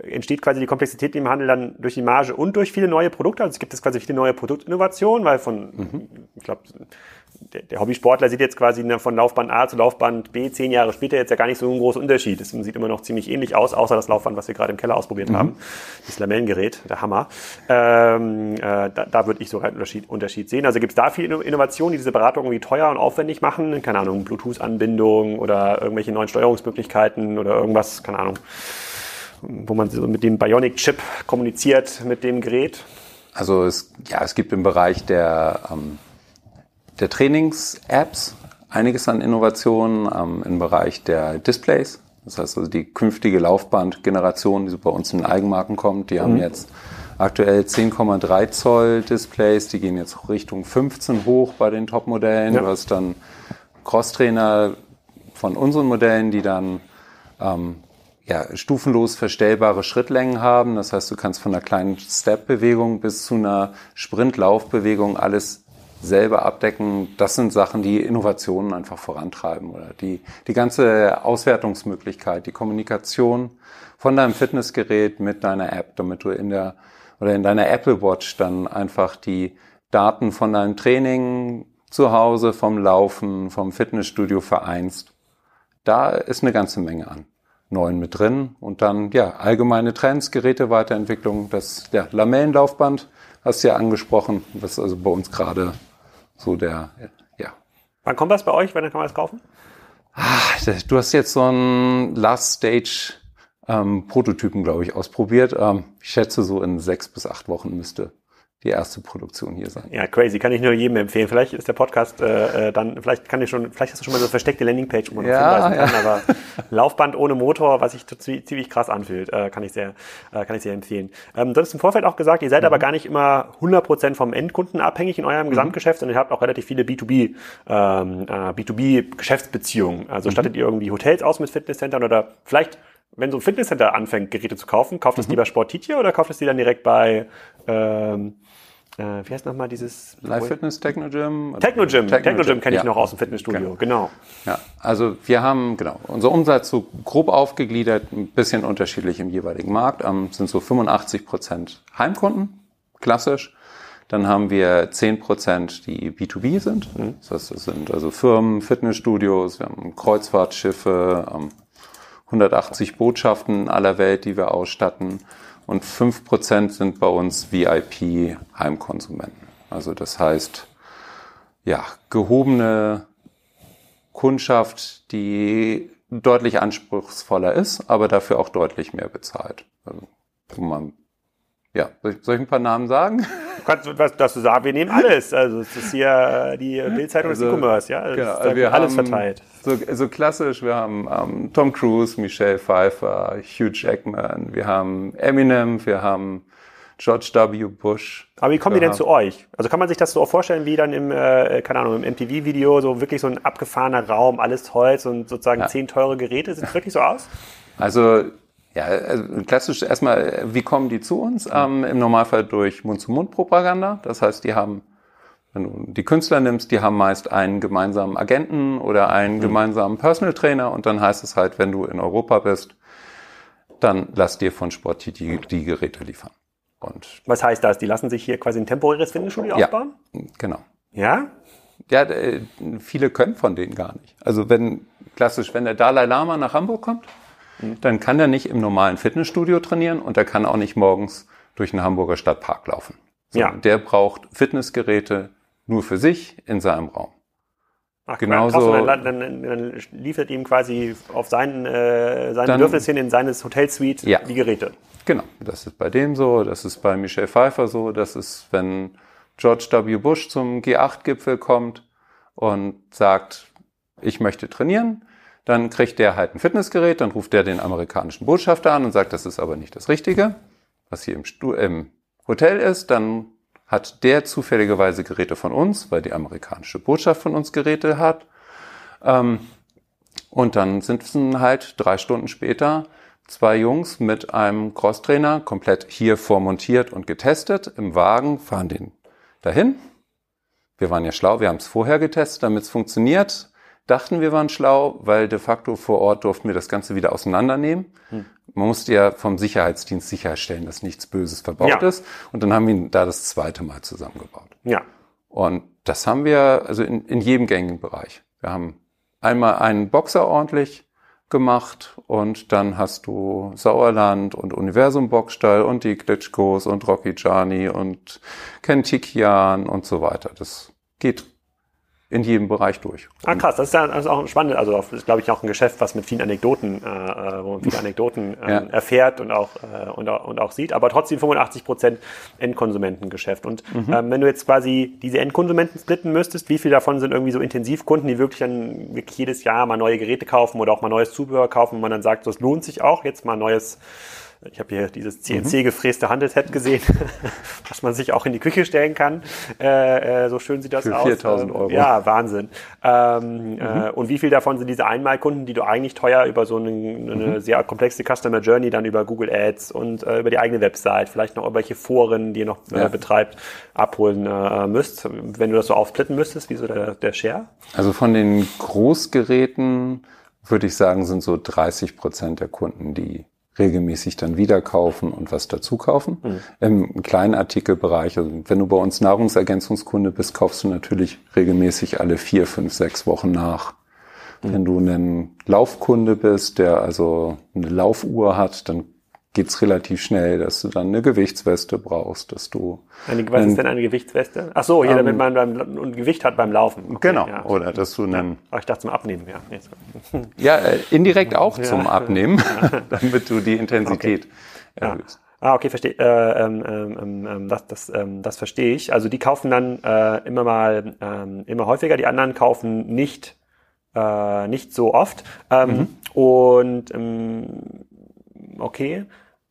äh, entsteht quasi die Komplexität im Handel dann durch die Marge und durch viele neue Produkte. Also es gibt es quasi viele neue Produktinnovationen, weil von, mhm. ich glaube, der, der Hobbysportler sieht jetzt quasi von Laufband A zu Laufband B zehn Jahre später jetzt ja gar nicht so einen großen Unterschied. Es sieht immer noch ziemlich ähnlich aus, außer das Laufband, was wir gerade im Keller ausprobiert mhm. haben. Das Lamellengerät, der Hammer. Ähm, äh, da, da würde ich sogar einen Unterschied, Unterschied sehen. Also gibt es da viele Innovationen, die diese Beratung irgendwie teuer und aufwendig machen? Keine Ahnung, Bluetooth-Anbindung oder irgendwelche neuen Steuerungsmöglichkeiten oder irgendwas, keine Ahnung, wo man so mit dem Bionic-Chip kommuniziert mit dem Gerät? Also es, ja, es gibt im Bereich der ähm, der Trainings-Apps einiges an Innovationen ähm, im Bereich der Displays. Das heißt also die künftige Laufbandgeneration, die bei uns in den Eigenmarken kommt, die mhm. haben jetzt aktuell 10,3 Zoll Displays, die gehen jetzt Richtung 15 hoch bei den Top-Modellen. Ja. Du hast dann Crosstrainer von unseren Modellen, die dann ähm, ja, stufenlos verstellbare Schrittlängen haben. Das heißt, du kannst von einer kleinen Step-Bewegung bis zu einer Sprint-Laufbewegung alles selber abdecken, das sind Sachen, die Innovationen einfach vorantreiben oder die, die ganze Auswertungsmöglichkeit, die Kommunikation von deinem Fitnessgerät mit deiner App, damit du in der oder in deiner Apple Watch dann einfach die Daten von deinem Training zu Hause, vom Laufen, vom Fitnessstudio vereinst. Da ist eine ganze Menge an neuen mit drin und dann ja allgemeine Trends, Geräteweiterentwicklung, das ja, Lamellenlaufband hast du ja angesprochen, das ist also bei uns gerade so der, ja. Wann kommt das bei euch? Wann kann man das kaufen? Ah, du hast jetzt so einen Last Stage ähm, Prototypen, glaube ich, ausprobiert. Ähm, ich schätze, so in sechs bis acht Wochen müsste die erste Produktion hier sein. Ja, crazy, kann ich nur jedem empfehlen. Vielleicht ist der Podcast äh, äh dann, vielleicht kann ich schon, vielleicht hast du schon mal so eine versteckte Landingpage, wo man ja, ja. kann, aber [LAUGHS] Laufband ohne Motor, was sich ziemlich krass anfühlt, äh, kann ich sehr, äh, kann ich sehr empfehlen. Ähm, du hast im Vorfeld auch gesagt, ihr seid mhm. aber gar nicht immer 100% vom Endkunden abhängig in eurem mhm. Gesamtgeschäft, sondern ihr habt auch relativ viele B2B, ähm, äh, B2B-Geschäftsbeziehungen. Also mhm. stattet ihr irgendwie Hotels aus mit Fitnesscentern oder vielleicht wenn so ein Fitnesscenter anfängt, Geräte zu kaufen, kauft es mhm. lieber Sportitia oder kauft es die dann direkt bei ähm, äh, wie heißt nochmal dieses? Live Fitness Technogym? Technogym, Technogym, Technogym kenne ich ja. noch aus dem Fitnessstudio, genau. genau. Ja, also wir haben, genau, unser Umsatz so grob aufgegliedert, ein bisschen unterschiedlich im jeweiligen Markt, ähm, sind so 85 Prozent Heimkunden, klassisch. Dann haben wir 10 Prozent, die B2B sind. Mhm. Das sind also Firmen, Fitnessstudios, wir haben Kreuzfahrtschiffe, ähm, 180 Botschaften aller Welt, die wir ausstatten und fünf Prozent sind bei uns VIP-Heimkonsumenten. Also das heißt, ja, gehobene Kundschaft, die deutlich anspruchsvoller ist, aber dafür auch deutlich mehr bezahlt. Also, wo man ja, soll ich ein paar Namen sagen? Du kannst, was, dass du sagst, wir nehmen alles. Also es ist hier die Bildzeitung also, des E-Commerce, ja. Genau, also wir alles haben verteilt. So, so klassisch, wir haben ähm, Tom Cruise, Michelle Pfeiffer, Hugh Jackman, wir haben Eminem, wir haben George W. Bush. Aber wie kommen die denn zu euch? Also kann man sich das so vorstellen, wie dann im, äh, keine Ahnung, im MTV-Video, so wirklich so ein abgefahrener Raum, alles Holz und sozusagen ja. zehn teure Geräte? Sieht es wirklich so aus? Also ja, also klassisch erstmal, wie kommen die zu uns? Ähm, Im Normalfall durch Mund-zu-Mund-Propaganda. Das heißt, die haben, wenn du die Künstler nimmst, die haben meist einen gemeinsamen Agenten oder einen mhm. gemeinsamen Personal Trainer und dann heißt es halt, wenn du in Europa bist, dann lass dir von Sport die, die Geräte liefern. Und Was heißt das? Die lassen sich hier quasi ein temporäres Fitnessstudio ja, aufbauen? Genau. Ja? Ja, viele können von denen gar nicht. Also wenn, klassisch, wenn der Dalai Lama nach Hamburg kommt, dann kann er nicht im normalen Fitnessstudio trainieren und er kann auch nicht morgens durch den Hamburger Stadtpark laufen. So, ja. Der braucht Fitnessgeräte nur für sich in seinem Raum. Ach, Genauso- Dann, dann, dann, liefert ihm quasi auf sein, äh, sein Bedürfnis hin in seines Hotelsuite Ja. die Geräte. Genau, das ist bei dem so, das ist bei Michelle Pfeiffer so, das ist, wenn George W. Bush zum G8-Gipfel kommt und sagt, ich möchte trainieren, dann kriegt der halt ein Fitnessgerät, dann ruft der den amerikanischen Botschafter an und sagt, das ist aber nicht das Richtige, was hier im, Stu im Hotel ist, dann hat der zufälligerweise Geräte von uns, weil die amerikanische Botschaft von uns Geräte hat. Ähm, und dann sind es halt drei Stunden später zwei Jungs mit einem Crosstrainer, komplett hier vormontiert und getestet, im Wagen, fahren den dahin. Wir waren ja schlau, wir haben es vorher getestet, damit es funktioniert. Dachten wir waren schlau, weil de facto vor Ort durften wir das Ganze wieder auseinandernehmen. Man musste ja vom Sicherheitsdienst sicherstellen, dass nichts Böses verbaut Ja. ist. Und dann haben wir ihn da das zweite Mal zusammengebaut. Ja. Und das haben wir also in, in jedem gängigen Bereich. Wir haben einmal einen Boxer ordentlich gemacht und dann hast du Sauerland und Universum Boxstall und die Klitschkos und Rocky Gianni und Kentikian und so weiter. Das geht in jedem Bereich durch. Ah, krass, das ist ja das ist auch spannend. Also, das ist, glaube ich, auch ein Geschäft, was mit vielen Anekdoten, äh, äh, wo man viele Anekdoten äh, Ja. erfährt und auch, äh, und, auch, und auch sieht, aber trotzdem 85 Prozent Endkonsumentengeschäft. Und Mhm. ähm, wenn du jetzt quasi diese Endkonsumenten splitten müsstest, wie viel davon sind irgendwie so Intensivkunden, die wirklich dann wirklich jedes Jahr mal neue Geräte kaufen oder auch mal neues Zubehör kaufen und man dann sagt, so, es lohnt sich auch, jetzt mal neues ich habe hier dieses CNC gefräste Handelshead gesehen, [LAUGHS] was man sich auch in die Küche stellen kann. Äh, äh, so schön sieht das Für aus. 4.000 Ähm, Euro. Ja, Wahnsinn. Ähm, äh, und wie viel davon sind diese Einmalkunden, die du eigentlich teuer über so eine, eine sehr komplexe Customer Journey dann über Google Ads und äh, über die eigene Website, vielleicht noch irgendwelche Foren, die ihr noch äh, Ja. betreibt, abholen äh, müsst? Wenn du das so aufsplitten müsstest, wie so der, der Share? Also von den Großgeräten würde ich sagen, sind so 30 Prozent der Kunden, die regelmäßig dann wieder kaufen und was dazu kaufen. Im kleinen Artikelbereich, also wenn du bei uns Nahrungsergänzungskunde bist, kaufst du natürlich regelmäßig alle vier, fünf, sechs Wochen nach. Wenn du ein Laufkunde bist, der also eine Laufuhr hat, dann geht's relativ schnell, dass du dann eine Gewichtsweste brauchst, dass du Eine, was Ähm, ist denn eine Gewichtsweste? Ach so, hier, damit man beim, ein Gewicht hat beim Laufen. Okay, genau Ja. oder dass du einen Ach, ich dachte zum Abnehmen, ja. [LAUGHS] Ja, äh, indirekt auch zum Abnehmen, [LAUGHS] [LAUGHS] damit du die Intensität erhöhst. Ah, okay, verstehe. Äh, ähm, ähm, ähm, das, das, ähm, das verstehe ich. Also die kaufen dann äh, immer mal, ähm, immer häufiger. Die anderen kaufen nicht, äh, nicht so oft. Ähm, Und ähm, okay.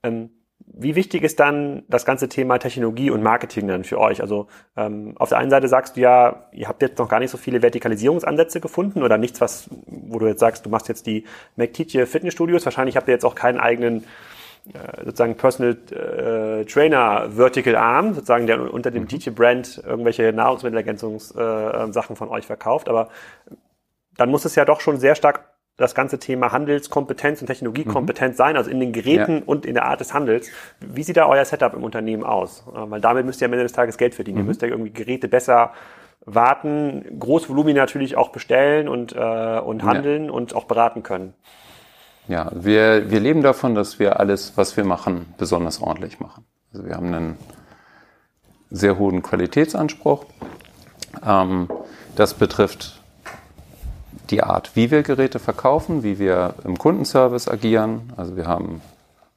Ähm, wie wichtig ist dann das ganze Thema Technologie und Marketing dann für euch? Also ähm, auf der einen Seite sagst du ja, ihr habt jetzt noch gar nicht so viele Vertikalisierungsansätze gefunden oder nichts, was, wo du jetzt sagst, du machst jetzt die McTeacher Fitnessstudios. Wahrscheinlich habt ihr jetzt auch keinen eigenen äh, sozusagen Personal äh, Trainer Vertical Arm, sozusagen der unter dem Teacher Brand irgendwelche Nahrungsmittelergänzungssachen äh, Sachen von euch verkauft, aber dann muss es ja doch schon sehr stark das ganze Thema Handelskompetenz und Technologiekompetenz sein, also in den Geräten Ja. und in der Art des Handels. Wie sieht da euer Setup im Unternehmen aus? Äh, Weil damit müsst ihr am Ende des Tages Geld verdienen. Ihr müsst ja irgendwie Geräte besser warten, Großvolumina natürlich auch bestellen und, äh, und handeln und auch beraten können. Ja, wir, wir leben davon, dass wir alles, was wir machen, besonders ordentlich machen. Also wir haben einen sehr hohen Qualitätsanspruch. Ähm, das betrifft die Art, wie wir Geräte verkaufen, wie wir im Kundenservice agieren. Also wir haben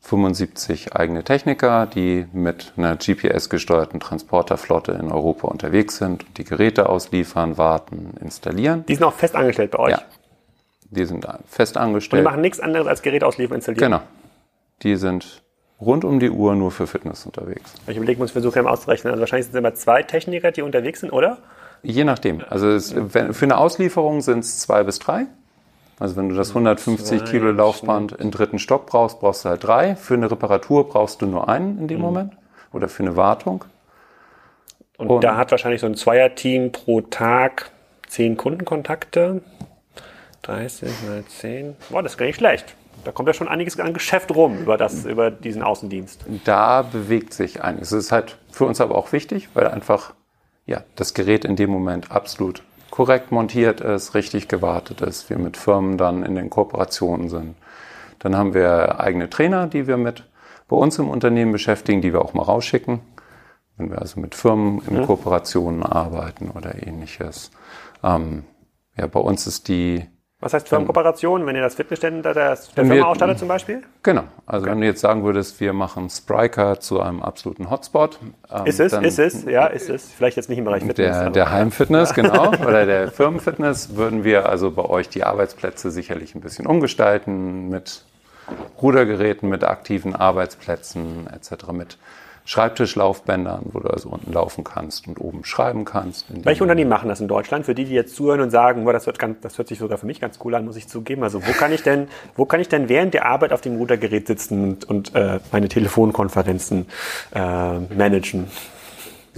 75 eigene Techniker, die mit einer GPS-gesteuerten Transporterflotte in Europa unterwegs sind und die Geräte ausliefern, warten, installieren. Die sind auch fest angestellt bei euch. Ja. Die sind fest Und die angestellt. machen nichts anderes als Gerät ausliefern, installieren. Genau. Die sind rund um die Uhr nur für Fitness unterwegs. Ich überlege, muss versuchen, auszurechnen. Also wahrscheinlich sind es immer zwei Techniker, die unterwegs sind, oder? Je nachdem. Also es, wenn, für eine Auslieferung sind es zwei bis drei. Also wenn du das 150 Zwei Kilo Laufband im dritten Stock brauchst, brauchst du halt drei. Für eine Reparatur brauchst du nur einen in dem Mhm. Moment. Oder für eine Wartung. Und, Und- da hat wahrscheinlich so ein Zweierteam pro Tag zehn Kundenkontakte. 30 mal 10. Boah, das ist gar nicht schlecht. Da kommt ja schon einiges an Geschäft rum über, das, über diesen Außendienst. Da bewegt sich einiges. Es ist halt für uns aber auch wichtig, weil einfach ja, das Gerät in dem Moment absolut korrekt montiert ist, richtig gewartet ist, wir mit Firmen dann in den Kooperationen sind. Dann haben wir eigene Trainer, die wir mit bei uns im Unternehmen beschäftigen, die wir auch mal rausschicken. wenn wir also mit Firmen in mhm. Kooperationen arbeiten oder ähnliches. Ähm, ja, bei uns ist die was heißt Firmenkooperation, wenn ihr das Fitnessständer der, der Firma ausstattet zum Beispiel? Genau. Also okay. wenn du jetzt sagen würdest, wir machen Spriker zu einem absoluten Hotspot. Ähm, ist es, ist es, ja, ist es. Vielleicht jetzt nicht im Bereich Fitness. Der, der Heimfitness, genau, [LAUGHS] oder der Firmenfitness, würden wir also bei euch die Arbeitsplätze sicherlich ein bisschen umgestalten mit Rudergeräten, mit aktiven Arbeitsplätzen etc., mit Schreibtischlaufbändern, wo du also unten laufen kannst und oben schreiben kannst. Welche Unternehmen machen das in Deutschland? Für die, die jetzt zuhören und sagen, boah, das, wird ganz, das hört sich sogar für mich ganz cool an, muss ich zugeben. Also wo kann ich denn, [LAUGHS] wo kann ich denn während der Arbeit auf dem Routergerät sitzen und, und äh, meine Telefonkonferenzen äh, managen?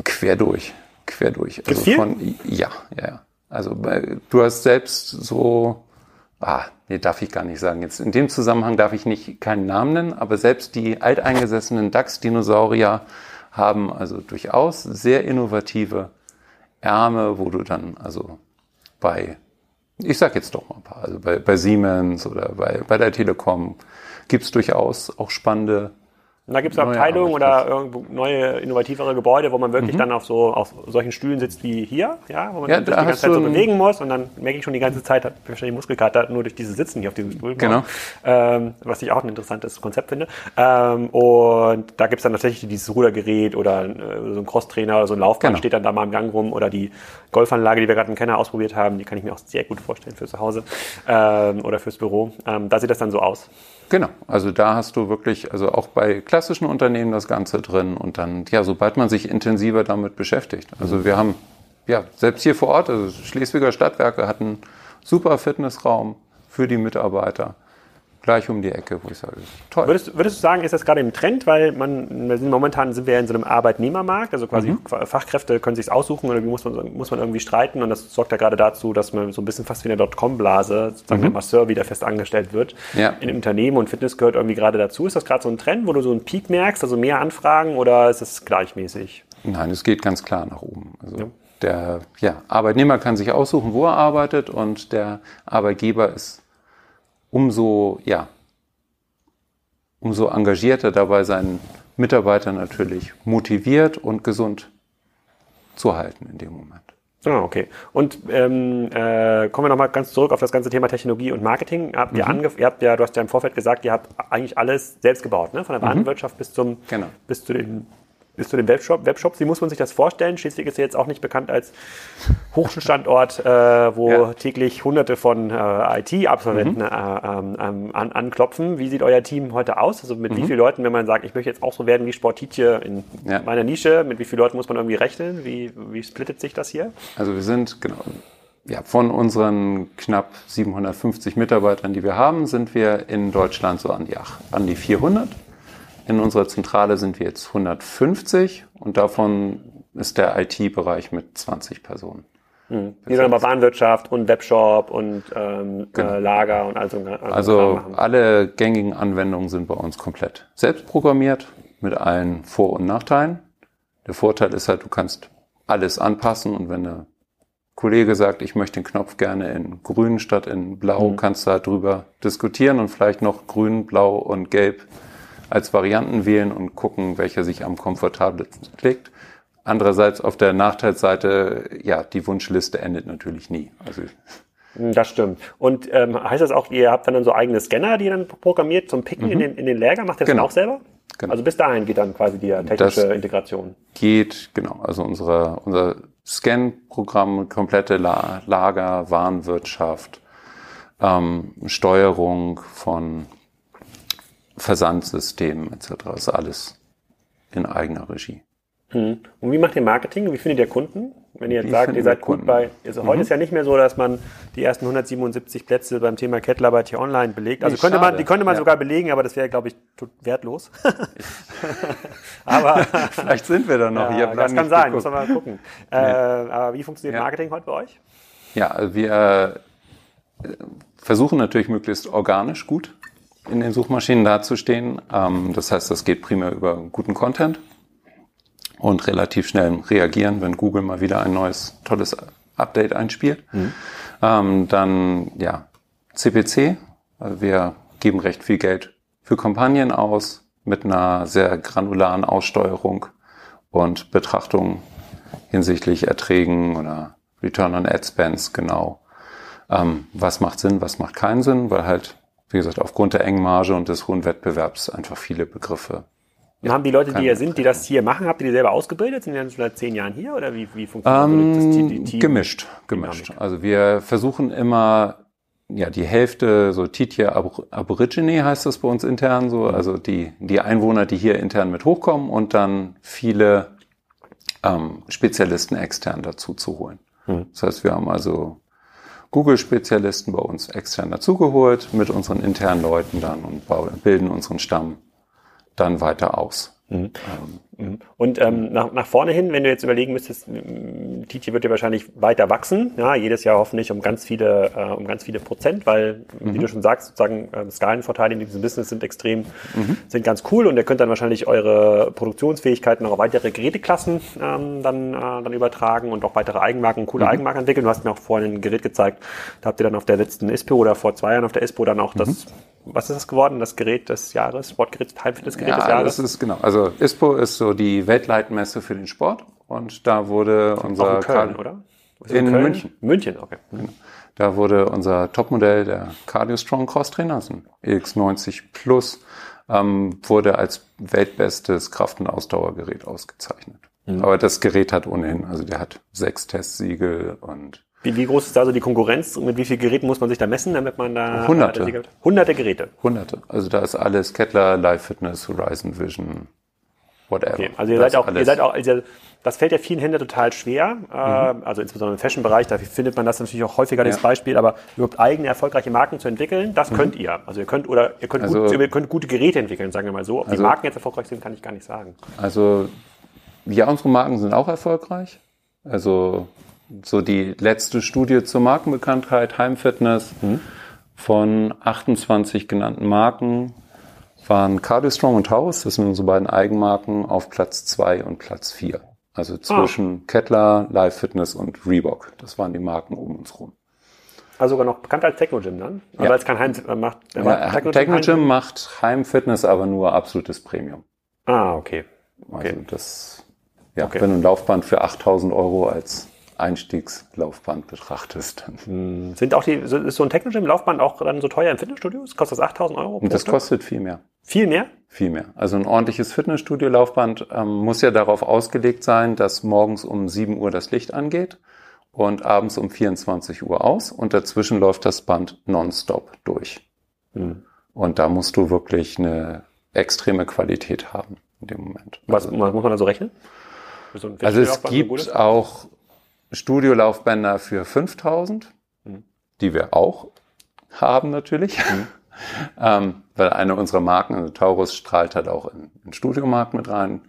Quer durch, quer durch. Also viel? Von, ja, ja, ja. Also du hast selbst so ah, nee, darf ich gar nicht sagen. Jetzt in dem Zusammenhang darf ich nicht keinen Namen nennen, aber selbst die alteingesessenen DAX-Dinosaurier haben also durchaus sehr innovative Ärme, wo du dann also bei, ich sag jetzt doch mal ein paar, also bei, bei Siemens oder bei, bei der Telekom gibt's durchaus auch spannende und da gibt es Abteilungen oder irgendwo neue, innovativere Gebäude, wo man wirklich mhm. dann auf so auf solchen Stühlen sitzt wie hier, ja, wo man ja, sich die ganze Zeit so bewegen muss und dann merke ich schon die ganze Zeit, hat wahrscheinlich Muskelkater nur durch dieses Sitzen hier auf diesem Stuhl. Genau. Ähm, was ich auch ein interessantes Konzept finde. Ähm, und da gibt es dann tatsächlich dieses Rudergerät oder äh, so ein Crosstrainer oder so ein Laufband genau. steht dann da mal im Gang rum oder die Golfanlage, die wir gerade im Kenner ausprobiert haben, die kann ich mir auch sehr gut vorstellen für zu Hause ähm, oder fürs Büro. Ähm, da sieht das dann so aus. Genau, also da hast du wirklich, also auch bei klassischen Unternehmen das Ganze drin und dann, ja, sobald man sich intensiver damit beschäftigt. Also wir haben, ja, selbst hier vor Ort, also Schleswiger Stadtwerke hatten super Fitnessraum für die Mitarbeiter gleich um die Ecke, wo ich sage, toll. Würdest, würdest du sagen, ist das gerade im Trend, weil man, wir sind, momentan sind wir in so einem Arbeitnehmermarkt, also quasi mhm. Fachkräfte können sich aussuchen oder wie muss man, muss man irgendwie streiten und das sorgt ja gerade dazu, dass man so ein bisschen fast wie in der Dotcom-Blase, sozusagen mhm. der Masseur wieder fest angestellt wird ja. in Unternehmen und Fitness gehört irgendwie gerade dazu. Ist das gerade so ein Trend, wo du so einen Peak merkst, also mehr Anfragen oder ist es gleichmäßig? Nein, es geht ganz klar nach oben. Also ja. der ja, Arbeitnehmer kann sich aussuchen, wo er arbeitet und der Arbeitgeber ist umso, ja, umso engagierter dabei seinen Mitarbeiter natürlich motiviert und gesund zu halten in dem Moment. Ah, okay. Und ähm, äh, kommen wir nochmal ganz zurück auf das ganze Thema Technologie und Marketing. Habt ihr, mhm. ihr habt ja, du hast ja im Vorfeld gesagt, ihr habt eigentlich alles selbst gebaut, ne? Von der mhm. Warenwirtschaft bis zum genau. bis zu den bis zu den Webshop, Webshops. Wie muss man sich das vorstellen? Schleswig ist ja jetzt auch nicht bekannt als Hochschulstandort, äh, wo ja. täglich hunderte von äh, IT-Absolventen mhm. äh, ähm, an, anklopfen. Wie sieht euer Team heute aus? Also mit mhm. wie vielen Leuten, wenn man sagt, ich möchte jetzt auch so werden wie Sportitje in ja. meiner Nische, mit wie vielen Leuten muss man irgendwie rechnen? Wie, wie splittet sich das hier? Also wir sind, genau, ja, von unseren knapp 750 Mitarbeitern, die wir haben, sind wir in Deutschland so an die, an die 400. In unserer Zentrale sind wir jetzt 150 und davon ist der IT-Bereich mit 20 Personen. Mhm. Die dann aber Warenwirtschaft und Webshop und ähm, genau. äh, Lager und also. Also alle gängigen Anwendungen sind bei uns komplett selbst programmiert mit allen Vor- und Nachteilen. Der Vorteil ist halt, du kannst alles anpassen und wenn der Kollege sagt, ich möchte den Knopf gerne in grün statt in blau, mhm. kannst du halt drüber diskutieren und vielleicht noch grün, blau und gelb als Varianten wählen und gucken, welcher sich am komfortabelsten klickt. Andererseits auf der Nachteilsseite, ja, die Wunschliste endet natürlich nie. Also [LAUGHS] das stimmt. Und ähm, heißt das auch, ihr habt dann so eigene Scanner, die ihr dann programmiert zum Picken mhm. in, den, in den Lager? Macht ihr das genau. dann auch selber? Genau. Also bis dahin geht dann quasi die technische das Integration. Geht, genau. Also unsere, unser Scan-Programm, komplette La Lager, Warenwirtschaft, ähm, Steuerung von Versandsystemen etc. Das ist alles in eigener Regie. Hm. Und wie macht ihr Marketing? Wie findet ihr Kunden? Wenn ihr jetzt wie sagt, ihr seid gut bei, also mhm. heute ist ja nicht mehr so, dass man die ersten 177 Plätze beim Thema Kettlerarbeit hier online belegt. Also könnte man, die könnte man ja. sogar belegen, aber das wäre, glaube ich, wertlos. [LAUGHS] aber [LAUGHS] vielleicht sind wir da noch. Ja, das kann sein, muss man mal gucken. Nee. Äh, aber wie funktioniert ja. Marketing heute bei euch? Ja, wir äh, versuchen natürlich möglichst organisch gut in den Suchmaschinen dazustehen. Ähm, das heißt, das geht primär über guten Content und relativ schnell reagieren, wenn Google mal wieder ein neues, tolles Update einspielt. Mhm. Ähm, dann, ja, CPC. Also wir geben recht viel Geld für Kampagnen aus mit einer sehr granularen Aussteuerung und Betrachtung hinsichtlich Erträgen oder Return on Ad Spends genau. Ähm, was macht Sinn, was macht keinen Sinn, weil halt, wie gesagt, aufgrund der engen Marge und des hohen Wettbewerbs einfach viele Begriffe. Und haben die Leute, die hier sind, die das hier machen, habt ihr die selber ausgebildet? Sind die dann schon seit zehn Jahren hier oder wie, wie funktioniert Ähm, das, die, die Team? gemischt, gemischt. Also wir versuchen immer, ja, die Hälfte, so Titia Abor- Aborigine heißt das bei uns intern so, also die, die Einwohner, die hier intern mit hochkommen und dann viele ähm, Spezialisten extern dazu zu holen. Mhm. Das heißt, wir haben also Google-Spezialisten bei uns extern dazugeholt mit unseren internen Leuten dann und bilden unseren Stamm dann weiter aus. Ähm, Mhm. Und ähm, nach, nach vorne hin, wenn du jetzt überlegen müsstest, Titi wird ja wahrscheinlich weiter wachsen, ja, jedes Jahr hoffentlich um ganz viele, äh, um ganz viele Prozent, weil, wie du schon sagst, sozusagen ähm, Skalenvorteile in diesem Business sind extrem, sind ganz cool und ihr könnt dann wahrscheinlich eure Produktionsfähigkeiten auch auf weitere Geräteklassen ähm, dann, äh, dann übertragen und auch weitere Eigenmarken, coole Eigenmarken entwickeln. Du hast mir auch vorhin ein Gerät gezeigt, da habt ihr dann auf der letzten ISPO oder vor zwei Jahren auf der ISPO dann auch das, was ist das geworden? Das Gerät des Jahres, Sportgerät, Heimfitnessgerät des Ja, Jahres? das ist genau. Also ISPO ist so die Weltleitmesse für den Sport und da wurde Auch unser in Köln, Kar- oder? In Köln? München. München, okay. Da wurde unser Topmodell, der Cardio Strong Cross Trainer, ein EX90 Plus, ähm, wurde als weltbestes Kraft- und Ausdauergerät ausgezeichnet. Mhm. Aber das Gerät hat ohnehin, also der hat sechs Testsiegel und Wie, wie groß ist da so die Konkurrenz? Und mit wie vielen Geräten muss man sich da messen, damit man da... Hunderte. Hunderte Geräte. hunderte. Also da ist alles Kettler, Live Fitness, Horizon Vision, whatever. Okay, also ihr Da seid auch, ihr seid auch, also das fällt ja vielen Händlern total schwer, äh, also insbesondere im Fashion-Bereich, da findet man das natürlich auch häufiger das Ja. Beispiel, aber überhaupt eigene erfolgreiche Marken zu entwickeln, das könnt ihr. Also ihr könnt oder ihr könnt, gut, Also- ihr könnt gute Geräte entwickeln, sagen wir mal so. Ob die Also- Marken jetzt erfolgreich sind, kann ich gar nicht sagen. Also, ja, unsere Marken sind auch erfolgreich. Also, so die letzte Studie zur Markenbekanntheit, Heimfitness, von 28 genannten Marken waren Cardio Strong und Taurus, das sind unsere beiden Eigenmarken, auf Platz zwei und Platz vier. Also zwischen Kettler, Live Fitness und Reebok. Das waren die Marken um uns rum. Also sogar noch bekannt als Technogym dann? Also Ja. weil es kein Heim äh, macht. äh, Ja, Technogym- Technogym macht Heimfitness aber nur absolutes Premium. Ah, okay. Also Okay. das, ja, Okay. wenn du ein Laufband für 8000 Euro als Einstiegslaufband betrachtest, dann Sind auch die, so- ist so ein Technogym-Laufband auch dann so teuer im Fitnessstudio? Kostet das 8000 Euro? pro das Stück? kostet viel mehr. Viel mehr? Viel mehr. Also ein ordentliches Fitnessstudio-Laufband ähm, muss ja darauf ausgelegt sein, dass morgens um 7 Uhr das Licht angeht und abends um 24 Uhr aus und dazwischen läuft das Band nonstop durch. Hm. Und da musst du wirklich eine extreme Qualität haben in dem Moment. Was, was muss man da so rechnen? So Also es gibt auch Studiolaufbänder für 5000, Mhm. die wir auch haben natürlich. [LAUGHS] ähm, weil eine unserer Marken, also Taurus, strahlt halt auch in, in Studiomarkt mit rein.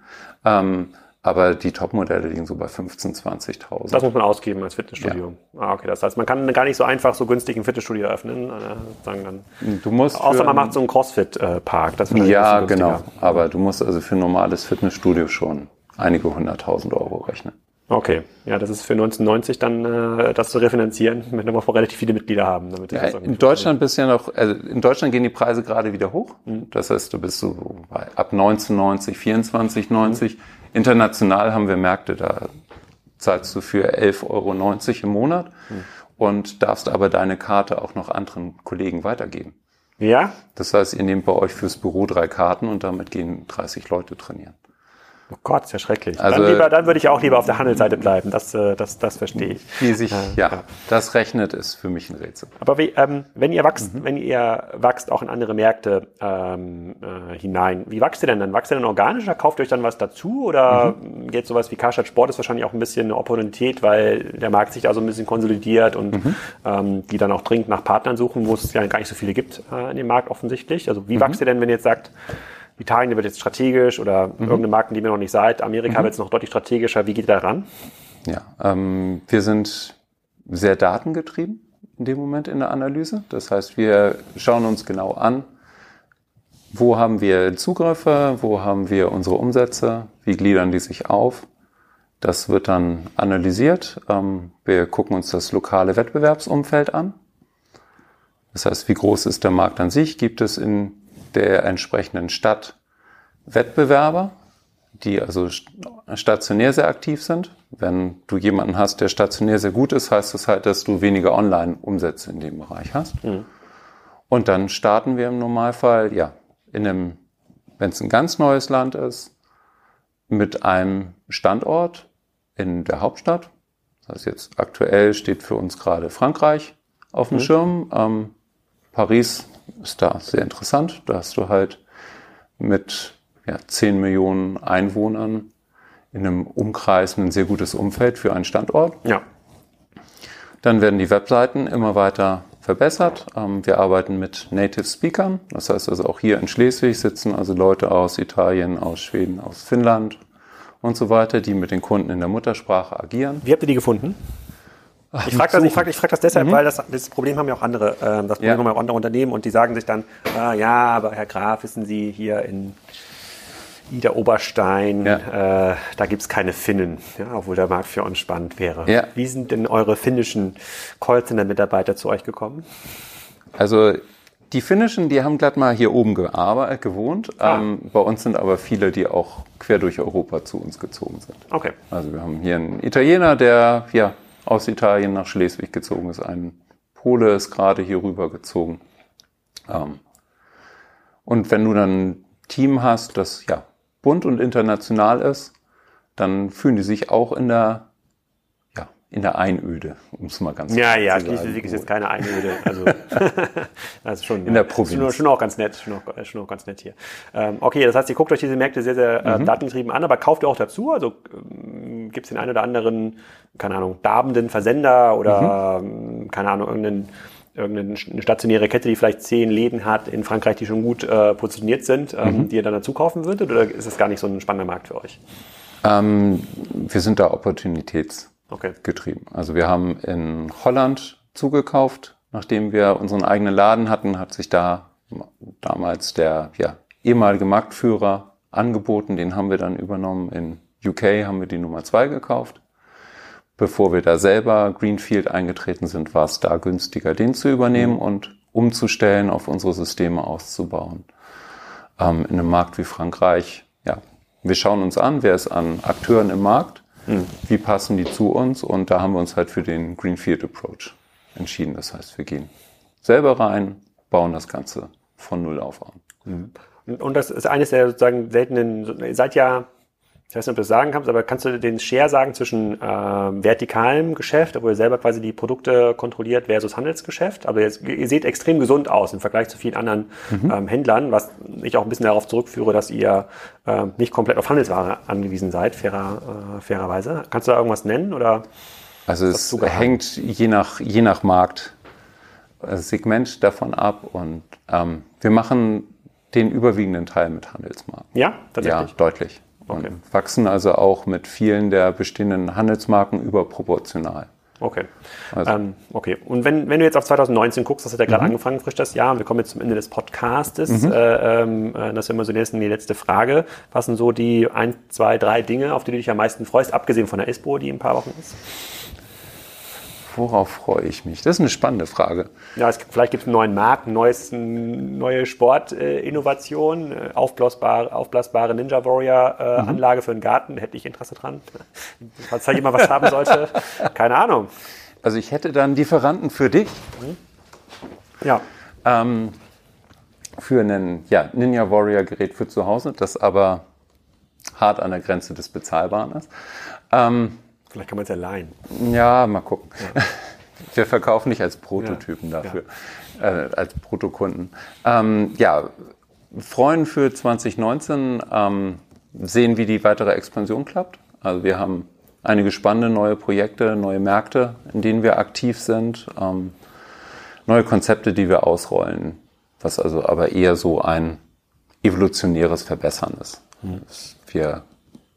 Ähm, aber die Topmodelle liegen so bei 15.000, 20.000. Das muss man ausgeben als Fitnessstudio. Ah, okay. Das heißt, man kann gar nicht so einfach so günstig ein Fitnessstudio eröffnen. Äh, sagen dann. Du musst Außer man macht so einen Crossfit-Park. Das Ja, genau. Aber du musst also für ein normales Fitnessstudio schon einige hunderttausend Euro rechnen. Okay. Ja, das ist für 1990 dann äh, das zu refinanzieren, [LAUGHS] wenn wir relativ viele Mitglieder haben. Damit Ja, in Deutschland bist ja noch, also in Deutschland gehen die Preise gerade wieder hoch. Das heißt, du bist so bei ab 1990, 24,90. International haben wir Märkte, da zahlst du für 11,90 Euro im Monat und darfst aber deine Karte auch noch anderen Kollegen weitergeben. Ja? Das heißt, ihr nehmt bei euch fürs Büro drei Karten und damit gehen 30 Leute trainieren. Oh Gott, ist ja schrecklich. Also- dann, lieber, dann würde ich auch lieber auf der Handelsseite bleiben. Das, äh, das, das verstehe ich. Wie sich, Ja, ja, ja. das rechnet, ist für mich ein Rätsel. Aber wie, ähm, wenn ihr wächst, Mhm. wenn ihr wächst auch in andere Märkte ähm, äh, hinein, wie wächst ihr denn dann? Wächst ihr dann organisch oder kauft ihr euch dann was dazu? Oder Mhm. jetzt sowas wie Karstadt Sport ist wahrscheinlich auch ein bisschen eine Opportunität, weil der Markt sich da so ein bisschen konsolidiert und Mhm. ähm, die dann auch dringend nach Partnern suchen, wo es ja gar nicht so viele gibt äh, in dem Markt offensichtlich. Also Mhm. wie wächst ihr denn, wenn ihr jetzt sagt, Italien wird jetzt strategisch oder Mhm. irgendeine Marken, die ihr noch nicht seid, Amerika wird jetzt noch deutlich strategischer, wie geht ihr da ran? Ja, ähm, wir sind sehr datengetrieben in dem Moment in der Analyse. Das heißt, wir schauen uns genau an, wo haben wir Zugriffe, wo haben wir unsere Umsätze, wie gliedern die sich auf. Das wird dann analysiert. Ähm, wir gucken uns das lokale Wettbewerbsumfeld an. Das heißt, wie groß ist der Markt an sich? Gibt es in der entsprechenden Stadt Wettbewerber, die also stationär sehr aktiv sind. Wenn du jemanden hast, der stationär sehr gut ist, heißt das halt, dass du weniger Online-Umsätze in dem Bereich hast. Mhm. Und dann starten wir im Normalfall, ja, in einem, wenn es ein ganz neues Land ist, mit einem Standort in der Hauptstadt. Das heißt jetzt aktuell steht für uns gerade Frankreich auf dem mhm. Schirm. Ähm, Paris ist da sehr interessant. Da hast du halt mit ja, 10 Millionen Einwohnern in einem Umkreis ein sehr gutes Umfeld für einen Standort. Ja. Dann werden die Webseiten immer weiter verbessert. Ähm, wir arbeiten mit Native Speakern. Das heißt also auch hier in Schleswig sitzen also Leute aus Italien, aus Schweden, aus Finnland und so weiter, die mit den Kunden in der Muttersprache agieren. Wie habt ihr die gefunden? Ich frage das, ich frag, ich frag das deshalb, mhm. weil das, das Problem haben ja auch andere, äh, das Problem ja. haben ja auch andere Unternehmen und die sagen sich dann, ah, ja, aber Herr Graf, wissen Sie, hier in Ida Oberstein, ja. äh, da gibt's keine Finnen, ja, obwohl der Markt für uns spannend wäre. Ja. Wie sind denn eure finnischen Callcenter-Mitarbeiter zu euch gekommen? Also die Finnischen, die haben glatt mal hier oben gewohnt. Ah. Ähm, bei uns sind aber viele, die auch quer durch Europa zu uns gezogen sind. Okay. Also wir haben hier einen Italiener, der ja aus Italien nach Schleswig gezogen ist. Ein Pole ist gerade hier rüber gezogen. Ähm, und wenn du dann ein Team hast, das ja bunt und international ist, dann fühlen die sich auch in der in der Einöde, um es mal ganz Ja, ja, Schleswig ist jetzt keine Einöde. Also, [LAUGHS] [LAUGHS] also schon, in der Provinz. Schon, schon, auch ganz nett, schon auch, schon auch ganz nett hier. Ähm, okay, das heißt, ihr guckt euch diese Märkte sehr, sehr äh, mhm. datengetrieben an, aber kauft ihr auch dazu? Also ähm, gibt es den einen oder anderen, keine Ahnung, darbenden Versender oder, mhm. ähm, keine Ahnung, irgendeinen irgendeine stationäre Kette, die vielleicht zehn Läden hat in Frankreich, die schon gut äh, positioniert sind, ähm, mhm. die ihr dann dazu kaufen würdet? Oder ist das gar nicht so ein spannender Markt für euch? Ähm, wir sind da opportunitätsgetrieben. Okay. Also wir haben in Holland zugekauft. Nachdem wir unseren eigenen Laden hatten, hat sich da damals der ja, ehemalige Marktführer angeboten. Den haben wir dann übernommen. In UK haben wir die Nummer zwei gekauft bevor wir da selber Greenfield eingetreten sind, war es da günstiger, den zu übernehmen mhm. und umzustellen, auf unsere Systeme auszubauen. Ähm, in einem Markt wie Frankreich, ja, wir schauen uns an, wer ist an Akteuren im Markt, mhm. wie passen die zu uns und da haben wir uns halt für den Greenfield Approach entschieden. Das heißt, wir gehen selber rein, bauen das Ganze von Null auf an. Mhm. Und das ist eines der sozusagen seltenen, ihr seid ja ich weiß nicht, ob du das sagen kannst, aber kannst du den Share sagen zwischen ähm, vertikalem Geschäft, wo ihr selber quasi die Produkte kontrolliert, versus Handelsgeschäft? Aber jetzt, ihr seht extrem gesund aus im Vergleich zu vielen anderen mhm. ähm, Händlern, was ich auch ein bisschen darauf zurückführe, dass ihr ähm, nicht komplett auf Handelsware angewiesen seid, fairer, äh, fairerweise. Kannst du da irgendwas nennen? Oder also es hängt je nach, je nach Markt äh, Segment davon ab und ähm, wir machen den überwiegenden Teil mit Handelsmarken. Ja, tatsächlich. Ja, deutlich. Okay. Und wachsen also auch mit vielen der bestehenden Handelsmarken überproportional. Okay. Also. Ähm, okay. Und wenn, wenn du jetzt auf 2019 guckst, das hat ja gerade mhm. angefangen, frisch das Jahr, wir kommen jetzt zum Ende des Podcastes. Mhm. Äh, ähm, äh, das ist immer so die, die letzte Frage. Was sind so die ein, zwei, drei Dinge, auf die du dich am meisten freust, abgesehen von der ISPO, die in ein paar Wochen ist? Worauf freue ich mich? Das ist eine spannende Frage. Ja, es, vielleicht gibt es einen neuen Markt, ein neues, eine neue Sportinnovation, äh, aufblasbare, aufblasbare Ninja Warrior äh, mhm. Anlage für den Garten. Hätte ich Interesse dran. Falls da jemand was haben sollte, [LAUGHS] keine Ahnung. Also ich hätte dann Lieferanten für dich. Mhm. Ja. Ähm, für ein ja, Ninja Warrior Gerät für zu Hause, das aber hart an der Grenze des Bezahlbaren ist. Ähm, Vielleicht kann man es ja leihen. Ja, mal gucken. Ja. Wir verkaufen nicht als Prototypen ja. dafür, ja. Äh, als Protokunden. Ähm, ja, freuen für 2019, ähm, sehen, wie die weitere Expansion klappt. Also wir haben einige spannende neue Projekte, neue Märkte, in denen wir aktiv sind, ähm, neue Konzepte, die wir ausrollen, was also aber eher so ein evolutionäres Verbessern ist. Mhm. Wir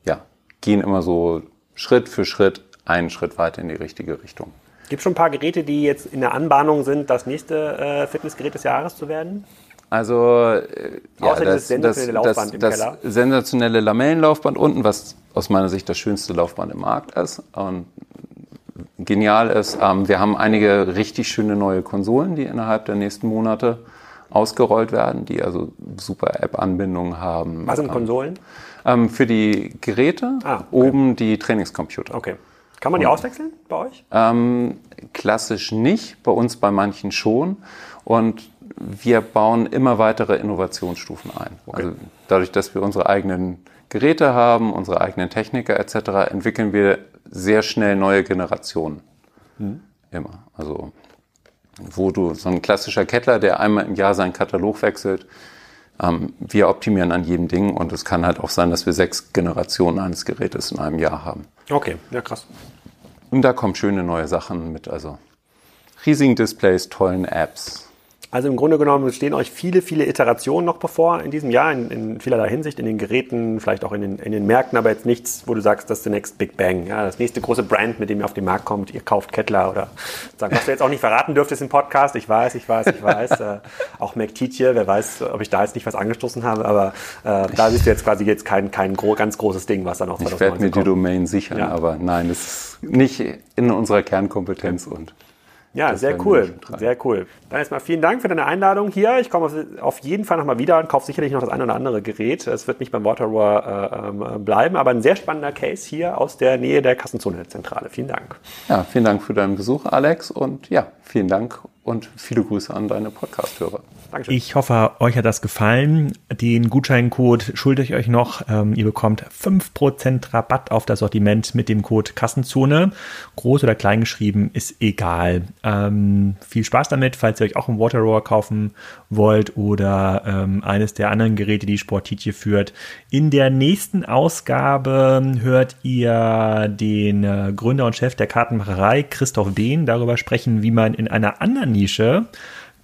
ja, gehen immer so Schritt für Schritt einen Schritt weiter in die richtige Richtung. Gibt es schon ein paar Geräte, die jetzt in der Anbahnung sind, das nächste äh, Fitnessgerät des Jahres zu werden? Also äh, ja, Außer das, sensationelle das, Laufband das, das sensationelle Lamellenlaufband unten, was aus meiner Sicht das schönste Laufband im Markt ist und genial ist. Ähm, wir haben einige richtig schöne neue Konsolen, die innerhalb der nächsten Monate ausgerollt werden, die also super App-Anbindungen haben. Was sind Konsolen? Ähm, für die Geräte Ah, okay. oben die Trainingscomputer. Okay. Kann man die auswechseln bei euch? Ähm, klassisch nicht, bei uns bei manchen schon. Und wir bauen immer weitere Innovationsstufen ein. Also dadurch, dass wir unsere eigenen Geräte haben, unsere eigenen Techniker etc., entwickeln wir sehr schnell neue Generationen. Immer. Also wo du so ein klassischer Kettler, der einmal im Jahr seinen Katalog wechselt, ähm, wir optimieren an jedem Ding und es kann halt auch sein, dass wir sechs Generationen eines Gerätes in einem Jahr haben. Okay, ja krass. Und da kommen schöne neue Sachen mit, also riesigen Displays, tollen Apps. Also im Grunde genommen stehen euch viele, viele Iterationen noch bevor in diesem Jahr, in, in vielerlei Hinsicht, in den Geräten, vielleicht auch in den, in den Märkten, aber jetzt nichts, wo du sagst, das ist der next Big Bang. Ja, das nächste große Brand, mit dem ihr auf den Markt kommt, ihr kauft Kettler oder sagen, was du jetzt auch nicht verraten dürftest im Podcast. Ich weiß, ich weiß, ich weiß. äh, auch McTeacher, wer weiß, ob ich da jetzt nicht was angestoßen habe, aber äh, da siehst du jetzt quasi jetzt kein, kein gro ganz großes Ding, was dann auch Ich werde mir die kommt. Domain sichern, Ja. aber nein, das ist nicht in unserer Kernkompetenz und Ja, Das sehr cool, sehr cool. Dann erstmal vielen Dank für deine Einladung hier. Ich komme auf, auf jeden Fall nochmal wieder und kaufe sicherlich noch das ein oder andere Gerät. Es wird nicht beim Waterroar äh, ähm, bleiben, aber ein sehr spannender Case hier aus der Nähe der Kassenzone-Zentrale. Vielen Dank. ja, vielen Dank für deinen Besuch, Alex, und ja, vielen Dank und viele Grüße an deine Podcast-Hörer. Dankeschön. Ich hoffe, euch hat das gefallen. Den Gutscheincode schulde ich euch noch. Ähm, ihr bekommt 5% Rabatt auf das Sortiment mit dem Code Kassenzone. Groß oder klein geschrieben, ist egal. Ähm, viel Spaß damit, falls ihr euch auch ein Waterroar kaufen wollt oder ähm, eines der anderen Geräte, die Sportitje führt. In der nächsten Ausgabe hört ihr den äh, Gründer und Chef der Kartenmacherei, Christoph Behn, darüber sprechen, wie man in einer anderen Nische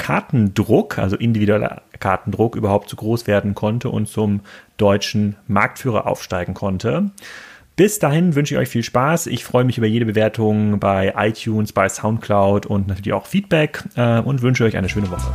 Kartendruck, also individueller Kartendruck, überhaupt zu groß werden konnte und zum deutschen Marktführer aufsteigen konnte. Bis dahin wünsche ich euch viel Spaß. Ich freue mich über jede Bewertung bei iTunes, bei Soundcloud und natürlich auch Feedback äh, und wünsche euch eine schöne Woche.